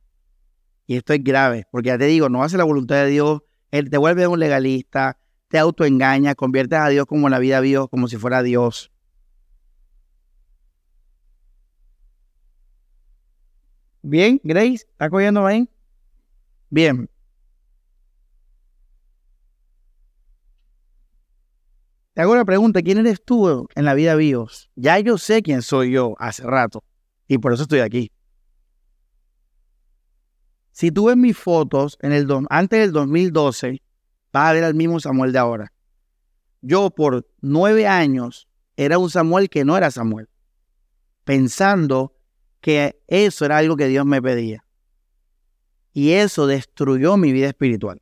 Y esto es grave, porque ya te digo, no hace la voluntad de Dios, Él te vuelve un legalista, te autoengaña, conviertes a Dios como la vida Dios, como si fuera Dios. Bien, Grace, ¿está cogiendo ahí? Bien. Te hago una pregunta, ¿quién eres tú en la vida BIOS? Ya yo sé quién soy yo hace rato y por eso estoy aquí. Si tú ves mis fotos en el antes del 2012, vas a ver al mismo Samuel de ahora. Yo por nueve años era un Samuel que no era Samuel, pensando que eso era algo que Dios me pedía. Y eso destruyó mi vida espiritual.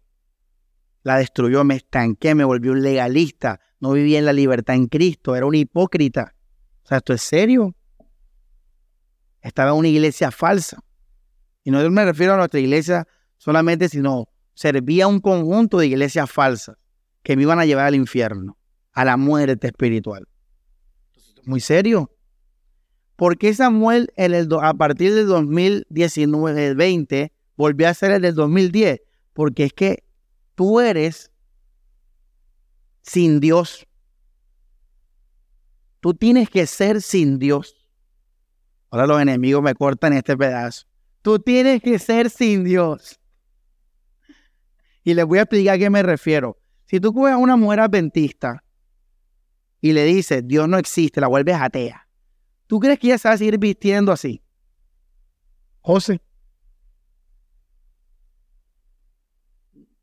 La destruyó, me estanqué, me volví un legalista, no vivía en la libertad en Cristo, era un hipócrita. O sea, ¿esto es serio? Estaba en una iglesia falsa. Y no me refiero a nuestra iglesia solamente, sino servía a un conjunto de iglesias falsas que me iban a llevar al infierno, a la muerte espiritual. Muy serio. ¿Por qué Samuel a partir del 2019, 20, volvió a ser el del 2010? Porque es que tú eres sin Dios. Tú tienes que ser sin Dios. Ahora los enemigos me cortan este pedazo. Tú tienes que ser sin Dios. Y les voy a explicar a qué me refiero. Si tú coges a una mujer adventista y le dices, Dios no existe, la vuelves atea. ¿Tú crees que ella se va a seguir vistiendo así? José.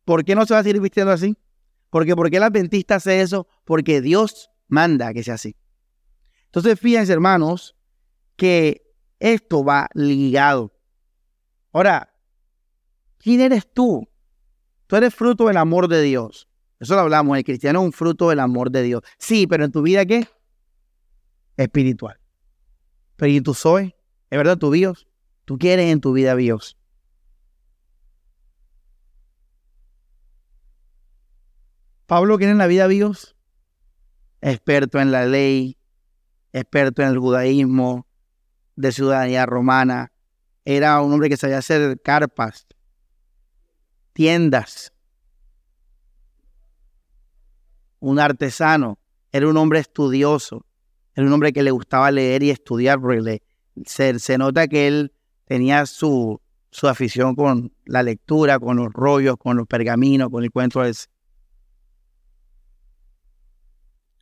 ¿Por qué no se va a seguir vistiendo así? Porque ¿por qué el adventista hace eso? Porque Dios manda que sea así. Entonces, fíjense, hermanos, que esto va ligado. Ahora, ¿quién eres tú? Tú eres fruto del amor de Dios. Eso lo hablamos, el cristiano es un fruto del amor de Dios. Sí, pero en tu vida, ¿qué? Espiritual. Pero ¿y tú soy? ¿Es verdad tu Dios? ¿Tú quieres en tu vida Dios? Pablo quiere en la vida Dios? Experto en la ley, experto en el judaísmo, de ciudadanía romana. Era un hombre que sabía hacer carpas, tiendas. Un artesano. Era un hombre estudioso. Era un hombre que le gustaba leer y estudiar, porque se, nota que él tenía su, su afición con la lectura, con los rollos, con los pergaminos, con el cuento de...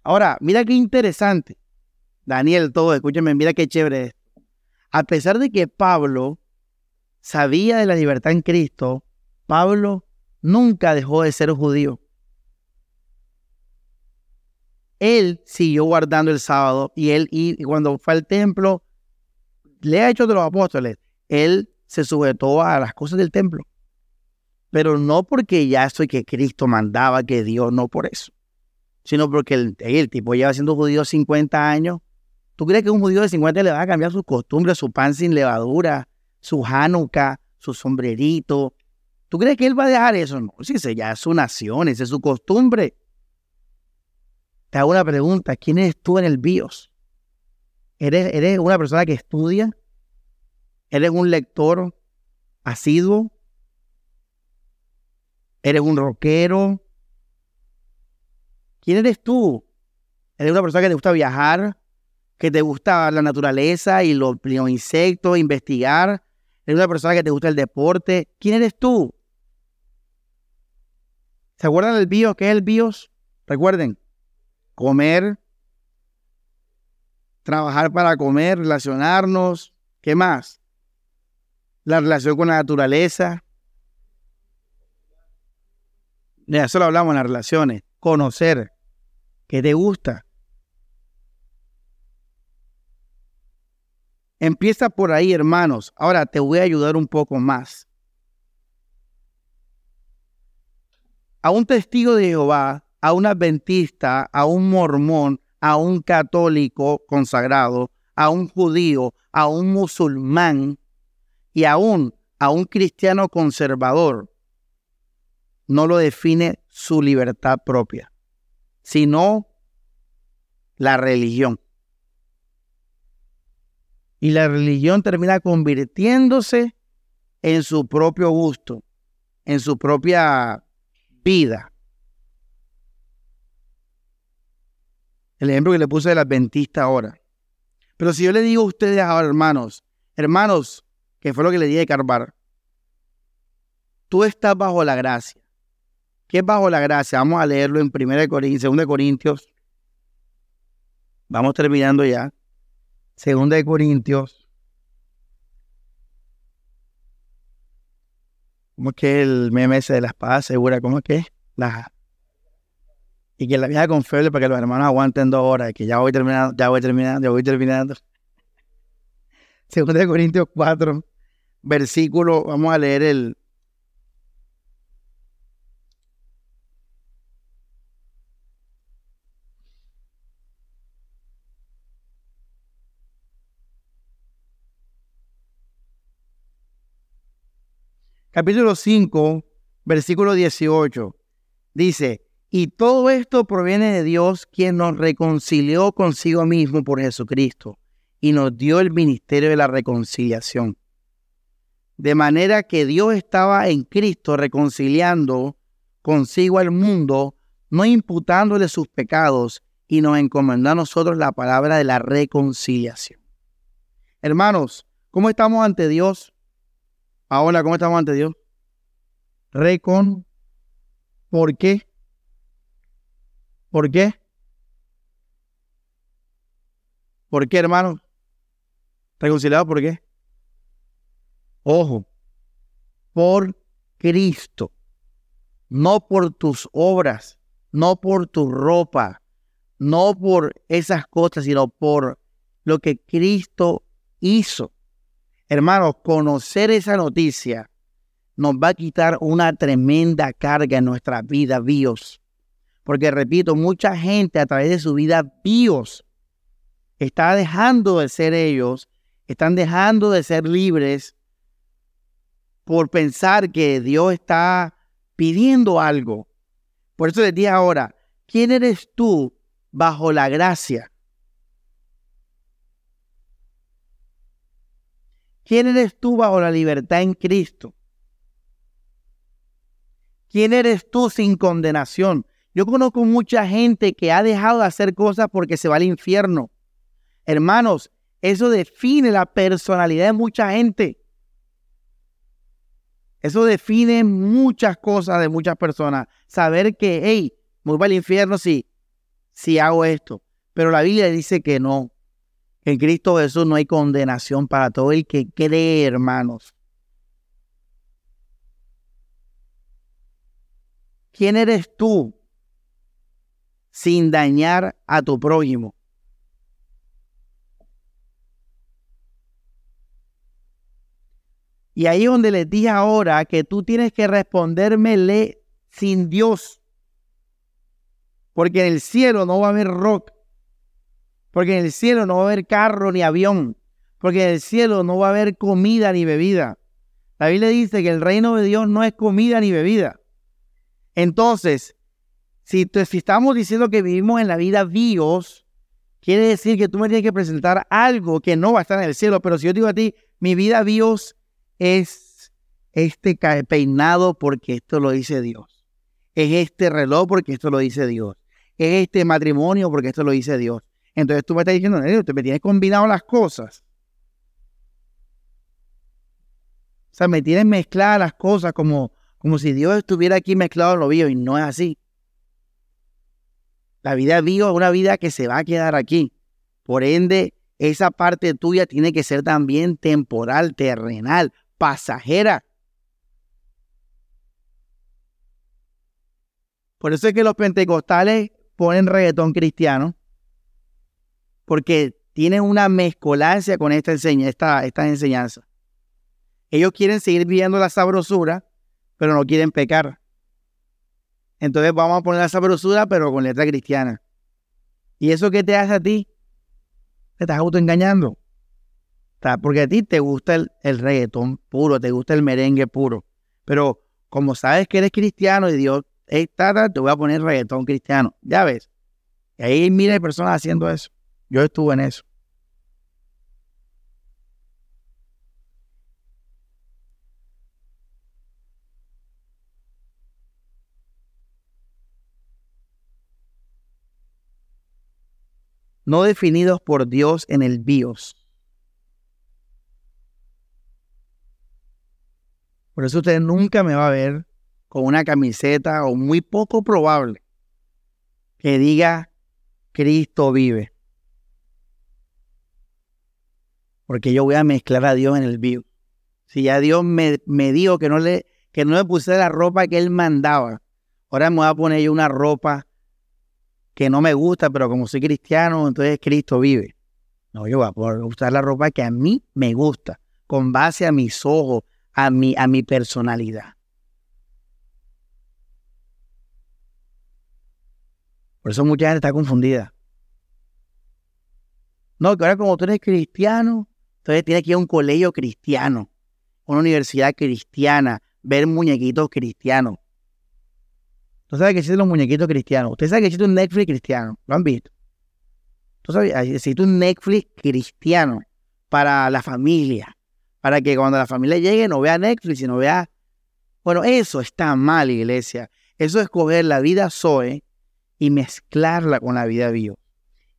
Ahora, mira qué interesante. Daniel, todo, escúchame, mira qué chévere esto. A pesar de que Pablo sabía de la libertad en Cristo, Pablo nunca dejó de ser judío él siguió guardando el sábado y él, y cuando fue al templo, le ha hecho de los apóstoles, él se sujetó a las cosas del templo. Pero no porque ya soy que Cristo mandaba, que Dios, no por eso. Sino porque el, el tipo lleva siendo judío 50 años. ¿Tú crees que un judío de 50 le va a cambiar sus costumbres, su pan sin levadura, su Hanukkah, su sombrerito? ¿Tú crees que él va a dejar eso? No, si ese ya es su nación, esa es su costumbre. Te hago una pregunta, ¿quién eres tú en el BIOS? ¿Eres, ¿Eres una persona que estudia? ¿Eres un lector asiduo? ¿Eres un rockero? ¿Quién eres tú? ¿Eres una persona que te gusta viajar? ¿Que te gusta la naturaleza y los, los insectos, investigar? ¿Eres una persona que te gusta el deporte? ¿Quién eres tú? ¿Se acuerdan del BIOS? ¿Qué es el BIOS? Recuerden, comer, trabajar para comer, relacionarnos, ¿qué más? La relación con la naturaleza. De eso lo hablamos en las relaciones. Conocer. ¿Qué te gusta? Empieza por ahí, hermanos. Ahora te voy a ayudar un poco más. A un testigo de Jehová a un adventista, a un mormón, a un católico consagrado, a un judío, a un musulmán y aún a un cristiano conservador, no lo define su libertad propia, sino la religión. Y la religión termina convirtiéndose en su propio gusto, en su propia vida. El ejemplo que le puse del adventista ahora. Pero si yo le digo a ustedes ahora, hermanos, hermanos, que fue lo que le dije a Carvar, tú estás bajo la gracia. ¿Qué es bajo la gracia? Vamos a leerlo en 1 Corintios, 2 Corintios. Vamos terminando ya. 2 Corintios. ¿Cómo es que el meme ese de la espada segura? ¿Cómo es que? La, y que la vieja confiable para que los hermanos aguanten dos horas, que ya voy terminando, ya voy terminando, ya voy terminando. Segunda de Corintios 4, versículo, vamos a leer el... Capítulo 5, versículo 18. Dice, y todo esto proviene de Dios, quien nos reconcilió consigo mismo por Jesucristo y nos dio el ministerio de la reconciliación. De manera que Dios estaba en Cristo reconciliando consigo al mundo, no imputándole sus pecados, y nos encomendó a nosotros la palabra de la reconciliación. Hermanos, ¿cómo estamos ante Dios? Ahora, ¿cómo estamos ante Dios? Recon. ¿Por qué? ¿Por qué? ¿Por qué, hermano? ¿Reconciliado por qué? Ojo, por Cristo, no por tus obras, no por tu ropa, no por esas cosas, sino por lo que Cristo hizo. Hermanos, conocer esa noticia nos va a quitar una tremenda carga en nuestra vida, Dios. Porque repito, mucha gente a través de su vida bios está dejando de ser ellos, están dejando de ser libres por pensar que Dios está pidiendo algo. Por eso les dije ahora, ¿quién eres tú bajo la gracia? ¿Quién eres tú bajo la libertad en Cristo? ¿Quién eres tú sin condenación? Yo conozco mucha gente que ha dejado de hacer cosas porque se va al infierno. Hermanos, eso define la personalidad de mucha gente. Eso define muchas cosas de muchas personas. Saber que, hey, me voy al infierno si, si hago esto. Pero la Biblia dice que no. En Cristo Jesús no hay condenación para todo el que cree, hermanos. ¿Quién eres tú sin dañar a tu prójimo. Y ahí donde les dije ahora que tú tienes que respondérmele sin Dios. Porque en el cielo no va a haber rock. Porque en el cielo no va a haber carro ni avión. Porque en el cielo no va a haber comida ni bebida. La Biblia dice que el reino de Dios no es comida ni bebida. Entonces, si, estamos diciendo que vivimos en la vida Dios, quiere decir que tú me tienes que presentar algo que no va a estar en el cielo. Pero si yo digo a ti, mi vida Dios es este peinado porque esto lo dice Dios. Es este reloj porque esto lo dice Dios. Es este matrimonio porque esto lo dice Dios. Entonces tú me estás diciendo, usted me tienes combinado las cosas. O sea, me tienes mezcladas las cosas como, como si Dios estuviera aquí mezclado en lo mío y no es así. La vida viva es una vida que se va a quedar aquí. Por ende, esa parte tuya tiene que ser también temporal, terrenal, pasajera. Por eso es que los pentecostales ponen reggaetón cristiano, porque tienen una mezcolancia con esta, enseña, esta, esta enseñanza. Ellos quieren seguir viviendo la sabrosura, pero no quieren pecar. Entonces vamos a poner la sabrosura, pero con letra cristiana. ¿Y eso qué te hace a ti? Te estás autoengañando. Porque a ti te gusta el, reggaetón puro, te gusta el merengue puro. Pero como sabes que eres cristiano y Dios, está, te voy a poner reggaetón cristiano. Ya ves. Y ahí hay personas haciendo eso. Yo estuve en eso. No definidos por Dios en el BIOS. Por eso usted nunca me va a ver con una camiseta o muy poco probable que diga Cristo vive. Porque yo voy a mezclar a Dios en el BIOS. Si ya Dios me, me dijo que no, le, que no le pusiera la ropa que Él mandaba, ahora me voy a poner yo una ropa que no me gusta, pero como soy cristiano, entonces Cristo vive. No, yo voy a usar la ropa que a mí me gusta, con base a mis ojos, a mi, a mi personalidad. Por eso mucha gente está confundida. No, que ahora como tú eres cristiano, entonces tienes que ir a un colegio cristiano, una universidad cristiana, ver muñequitos cristianos. ¿Tú sabes que existen los muñequitos cristianos? ¿Usted sabe que existe un Netflix cristiano? ¿Lo han visto? ¿Tú sabes? Existe un Netflix cristiano para la familia. Para que cuando la familia llegue no vea Netflix, sino vea... Bueno, eso está mal, iglesia. Eso es coger la vida Zoe y mezclarla con la vida bio.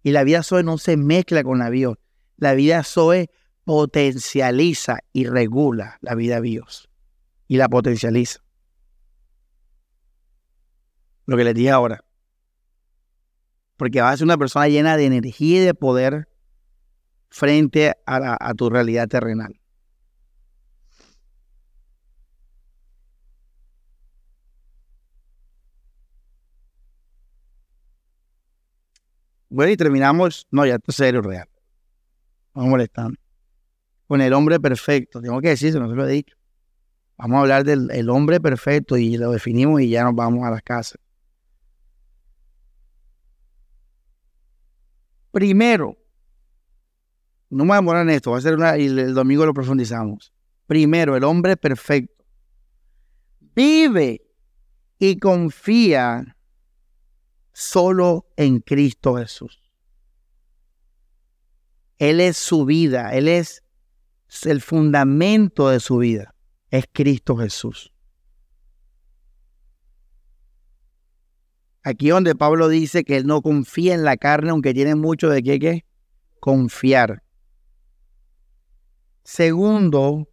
Y la vida Zoe no se mezcla con la bio. La vida Zoe potencializa y regula la vida bios. Y la potencializa lo que les dije ahora. Porque vas a ser una persona llena de energía y de poder frente a, tu realidad terrenal. Bueno, y terminamos. No, ya esto es serio, real. Vamos molestando. Con el hombre perfecto. Tengo que decirse, no se lo he dicho. Vamos a hablar del hombre perfecto y lo definimos y ya nos vamos a las casas. Primero, no me voy a demorar en esto, va a ser una, y el domingo lo profundizamos. Primero, el hombre perfecto vive y confía solo en Cristo Jesús. Él es su vida, Él es el fundamento de su vida, es Cristo Jesús. Aquí donde Pablo dice que él no confía en la carne, aunque tiene mucho de qué, qué confiar. Segundo,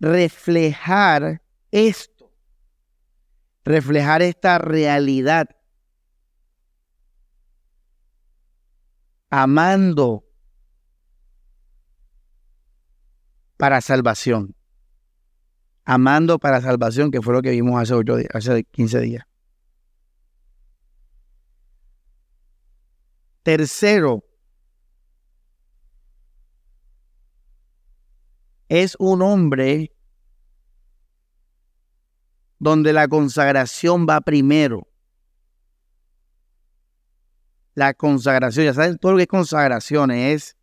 reflejar esto, reflejar esta realidad, amando para salvación amando para salvación, que fue lo que vimos hace, ocho días, hace 15 días. Tercero, es un hombre donde la consagración va primero. La consagración, ya saben todo lo que es consagración, es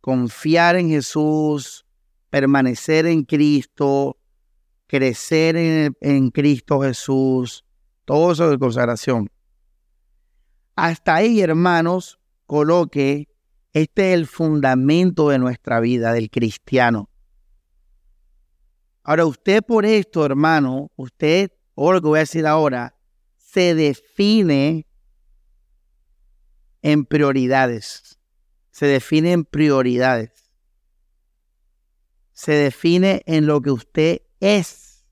confiar en Jesús, permanecer en Cristo, crecer en, Cristo Jesús, todo eso de consagración. Hasta ahí, hermanos, coloque, este es el fundamento de nuestra vida, del cristiano. Ahora, usted por esto, hermano, usted, o lo que voy a decir ahora, se define en prioridades. Se define en prioridades se define en lo que usted es.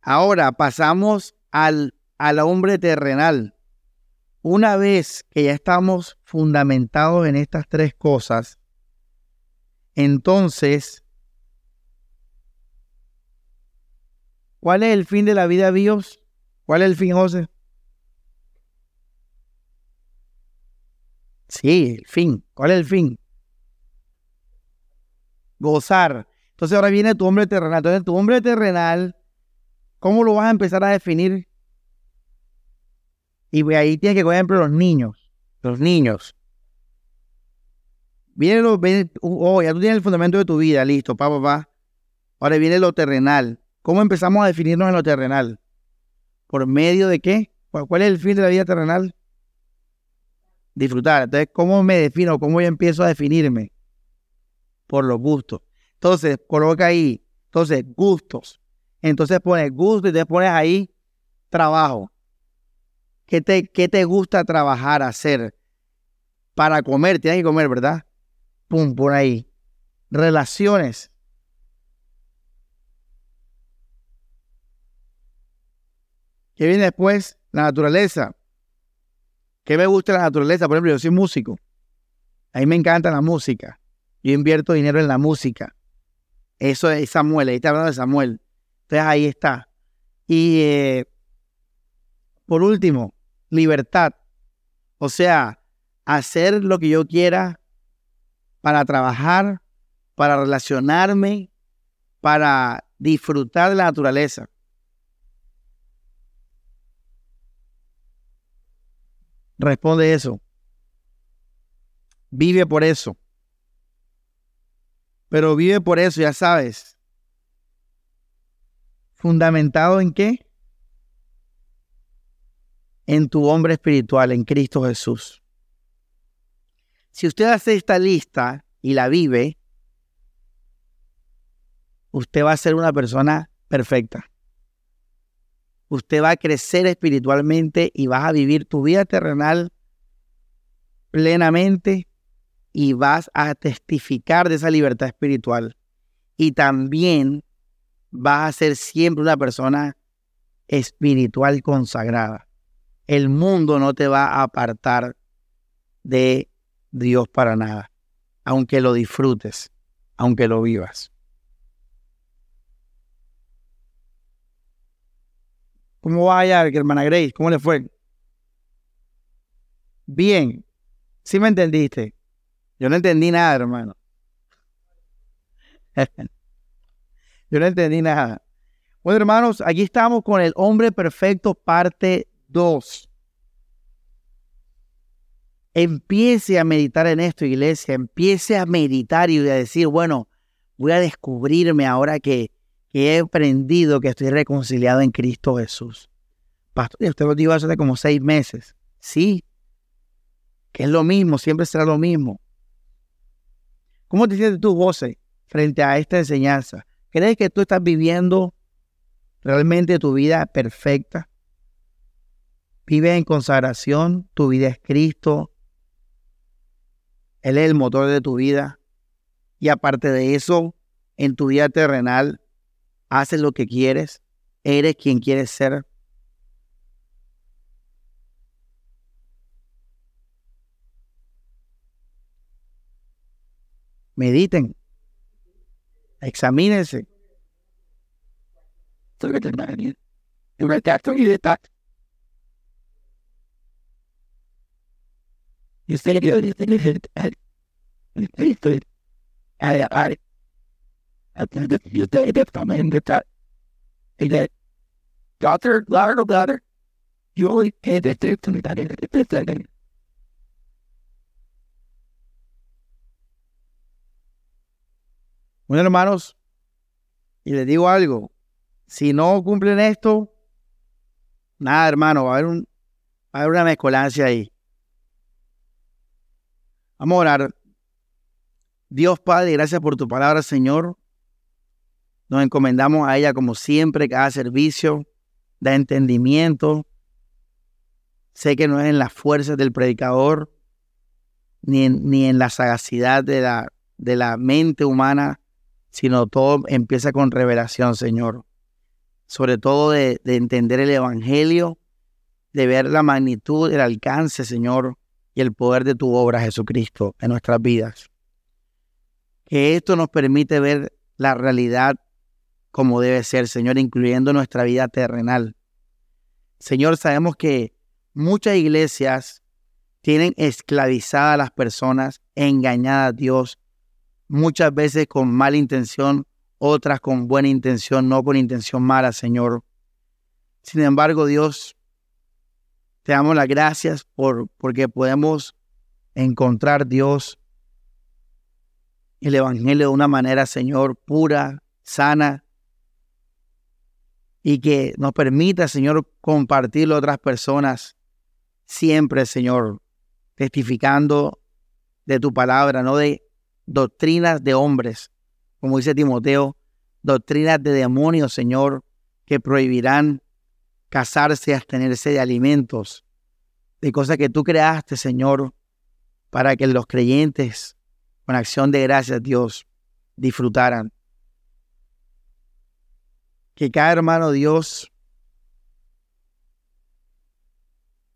Ahora pasamos al, al hombre terrenal. Una vez que ya estamos fundamentados en estas tres cosas, entonces, ¿cuál es el fin de la vida, Dios? ¿Cuál es el fin, José? Sí, el fin. ¿Cuál es el fin? Gozar. Entonces ahora viene tu hombre terrenal. Entonces tu hombre terrenal, ¿cómo lo vas a empezar a definir? Y ahí tienes que, por ejemplo, los niños. Los niños. Viene lo, oh, ya tú tienes el fundamento de tu vida, listo, papá, papá. Ahora viene lo terrenal. ¿Cómo empezamos a definirnos en lo terrenal? ¿Por medio de qué? ¿Cuál es el fin de la vida terrenal? Disfrutar. Entonces, ¿cómo me defino? ¿Cómo yo empiezo a definirme? Por los gustos. Entonces, coloca ahí, entonces, gustos. Entonces pones gusto y te pones ahí trabajo. ¿Qué te, ¿Qué te gusta trabajar, hacer? Para comer, tienes que comer, ¿verdad? Pum, por ahí. Relaciones. ¿Qué viene después? La naturaleza. ¿Qué me gusta la naturaleza? Por ejemplo, yo soy músico. A mí me encanta la música. Yo invierto dinero en la música. Eso es Samuel, ahí está hablando de Samuel. Entonces ahí está. Y eh, por último, libertad. O sea, hacer lo que yo quiera para trabajar, para relacionarme, para disfrutar de la naturaleza. Responde eso. Vive por eso. Pero vive por eso, ya sabes. ¿Fundamentado en qué? En tu hombre espiritual, en Cristo Jesús. Si usted hace esta lista y la vive, usted va a ser una persona perfecta. Usted va a crecer espiritualmente y vas a vivir tu vida terrenal plenamente y vas a testificar de esa libertad espiritual. Y también vas a ser siempre una persona espiritual consagrada. El mundo no te va a apartar de Dios para nada, aunque lo disfrutes, aunque lo vivas. ¿Cómo va allá, hermana Grace? ¿Cómo le fue? Bien. ¿Sí me entendiste? Yo no entendí nada, hermano. Yo no entendí nada. Bueno, hermanos, aquí estamos con el hombre perfecto, parte 2. Empiece a meditar en esto, iglesia. Empiece a meditar y a decir, bueno, voy a descubrirme ahora que, que he aprendido que estoy reconciliado en Cristo Jesús. Pastor, usted lo dijo hace como seis meses. Sí, que es lo mismo, siempre será lo mismo. ¿Cómo te sientes tú, José, frente a esta enseñanza? ¿Crees que tú estás viviendo realmente tu vida perfecta? ¿Vives en consagración? ¿Tu vida es Cristo? Él es el motor de tu vida. Y aparte de eso, en tu vida terrenal, haces lo que quieres. Eres quien quieres ser. mediten, examínense. Bueno, hermanos, y les digo algo, si no cumplen esto, nada, hermano, va a haber, un, va a haber una mezcolancia ahí. Vamos a orar. Dios Padre, gracias por tu palabra, Señor. Nos encomendamos a ella como siempre, cada servicio, da entendimiento. Sé que no es en las fuerzas del predicador, ni en, ni en la sagacidad de la, de la mente humana, sino todo empieza con revelación, Señor. Sobre todo de, entender el Evangelio, de ver la magnitud, el alcance, Señor, y el poder de tu obra, Jesucristo, en nuestras vidas. Que esto nos permite ver la realidad como debe ser, Señor, incluyendo nuestra vida terrenal. Señor, sabemos que muchas iglesias tienen esclavizadas a las personas, engañadas a Dios, muchas veces con mala intención, otras con buena intención, no con intención mala, Señor. Sin embargo, Dios, te damos las gracias por, porque podemos encontrar Dios el Evangelio de una manera, Señor, pura, sana, y que nos permita, Señor, compartirlo a otras personas siempre, Señor, testificando de tu palabra, no de doctrinas de hombres, como dice Timoteo, doctrinas de demonios, Señor, que prohibirán casarse, abstenerse de alimentos, de cosas que tú creaste, Señor, para que los creyentes, con acción de gracias, Dios, disfrutaran. Que cada hermano Dios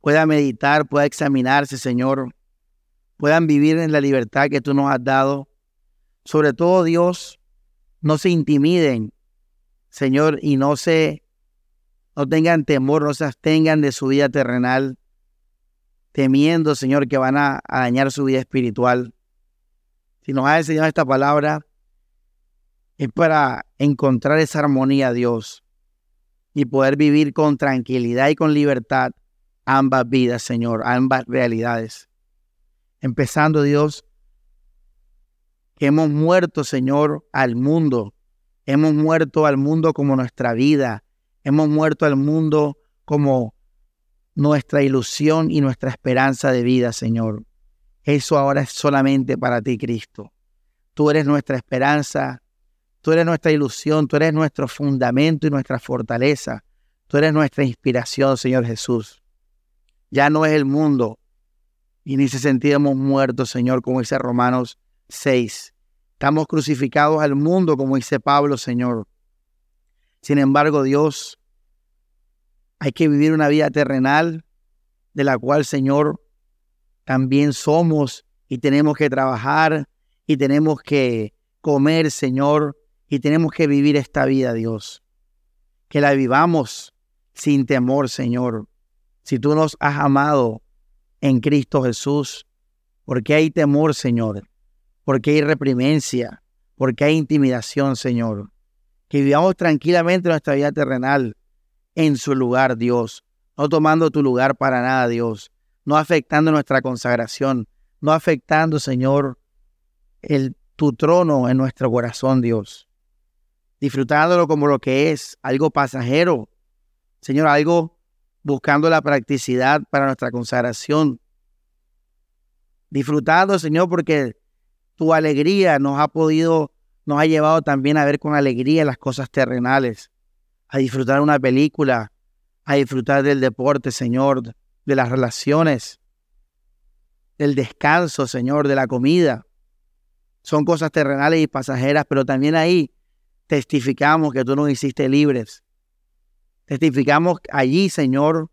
pueda meditar, pueda examinarse, Señor, puedan vivir en la libertad que tú nos has dado. Sobre todo, Dios, no se intimiden, Señor, y no se no tengan temor, no se abstengan de su vida terrenal, temiendo, Señor, que van a, a dañar su vida espiritual. Si nos ha enseñado esta palabra, es para encontrar esa armonía, Dios, y poder vivir con tranquilidad y con libertad ambas vidas, Señor, ambas realidades. Empezando, Dios, que hemos muerto, Señor, al mundo. Hemos muerto al mundo como nuestra vida. Hemos muerto al mundo como nuestra ilusión y nuestra esperanza de vida, Señor. Eso ahora es solamente para ti, Cristo. Tú eres nuestra esperanza, tú eres nuestra ilusión, tú eres nuestro fundamento y nuestra fortaleza. Tú eres nuestra inspiración, Señor Jesús. Ya no es el mundo y ni se sentíamos muertos, Señor, como dice Romanos 6. Estamos crucificados al mundo, como dice Pablo, Señor. Sin embargo, Dios, hay que vivir una vida terrenal de la cual, Señor, también somos y tenemos que trabajar y tenemos que comer, Señor, y tenemos que vivir esta vida, Dios. Que la vivamos sin temor, Señor. Si tú nos has amado en Cristo Jesús, porque hay temor, Señor, porque hay reprimencia, porque hay intimidación, Señor. Que vivamos tranquilamente nuestra vida terrenal en su lugar, Dios, no tomando tu lugar para nada, Dios, no afectando nuestra consagración, no afectando, Señor, el, tu trono en nuestro corazón, Dios. Disfrutándolo como lo que es, algo pasajero, Señor, algo buscando la practicidad para nuestra consagración. Disfrutando, Señor, porque tu alegría nos ha podido, nos ha llevado también a ver con alegría las cosas terrenales a disfrutar una película, a disfrutar del deporte, Señor, de las relaciones, del descanso, Señor, de la comida. Son cosas terrenales y pasajeras, pero también ahí testificamos que tú nos hiciste libres. Testificamos allí, Señor,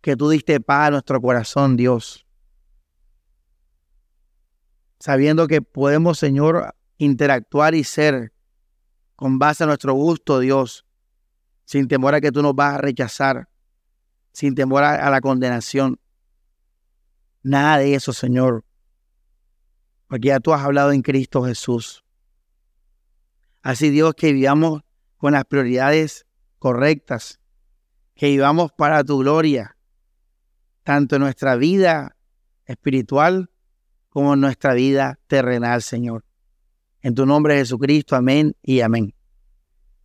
que tú diste paz a nuestro corazón, Dios. Sabiendo que podemos, Señor, interactuar y ser con base a nuestro gusto, Dios, sin temor a que tú nos vas a rechazar, sin temor a, la condenación. Nada de eso, Señor, porque ya tú has hablado en Cristo Jesús. Así Dios, que vivamos con las prioridades correctas, que vivamos para tu gloria, tanto en nuestra vida espiritual como en nuestra vida terrenal, Señor. En tu nombre Jesucristo, amén y amén.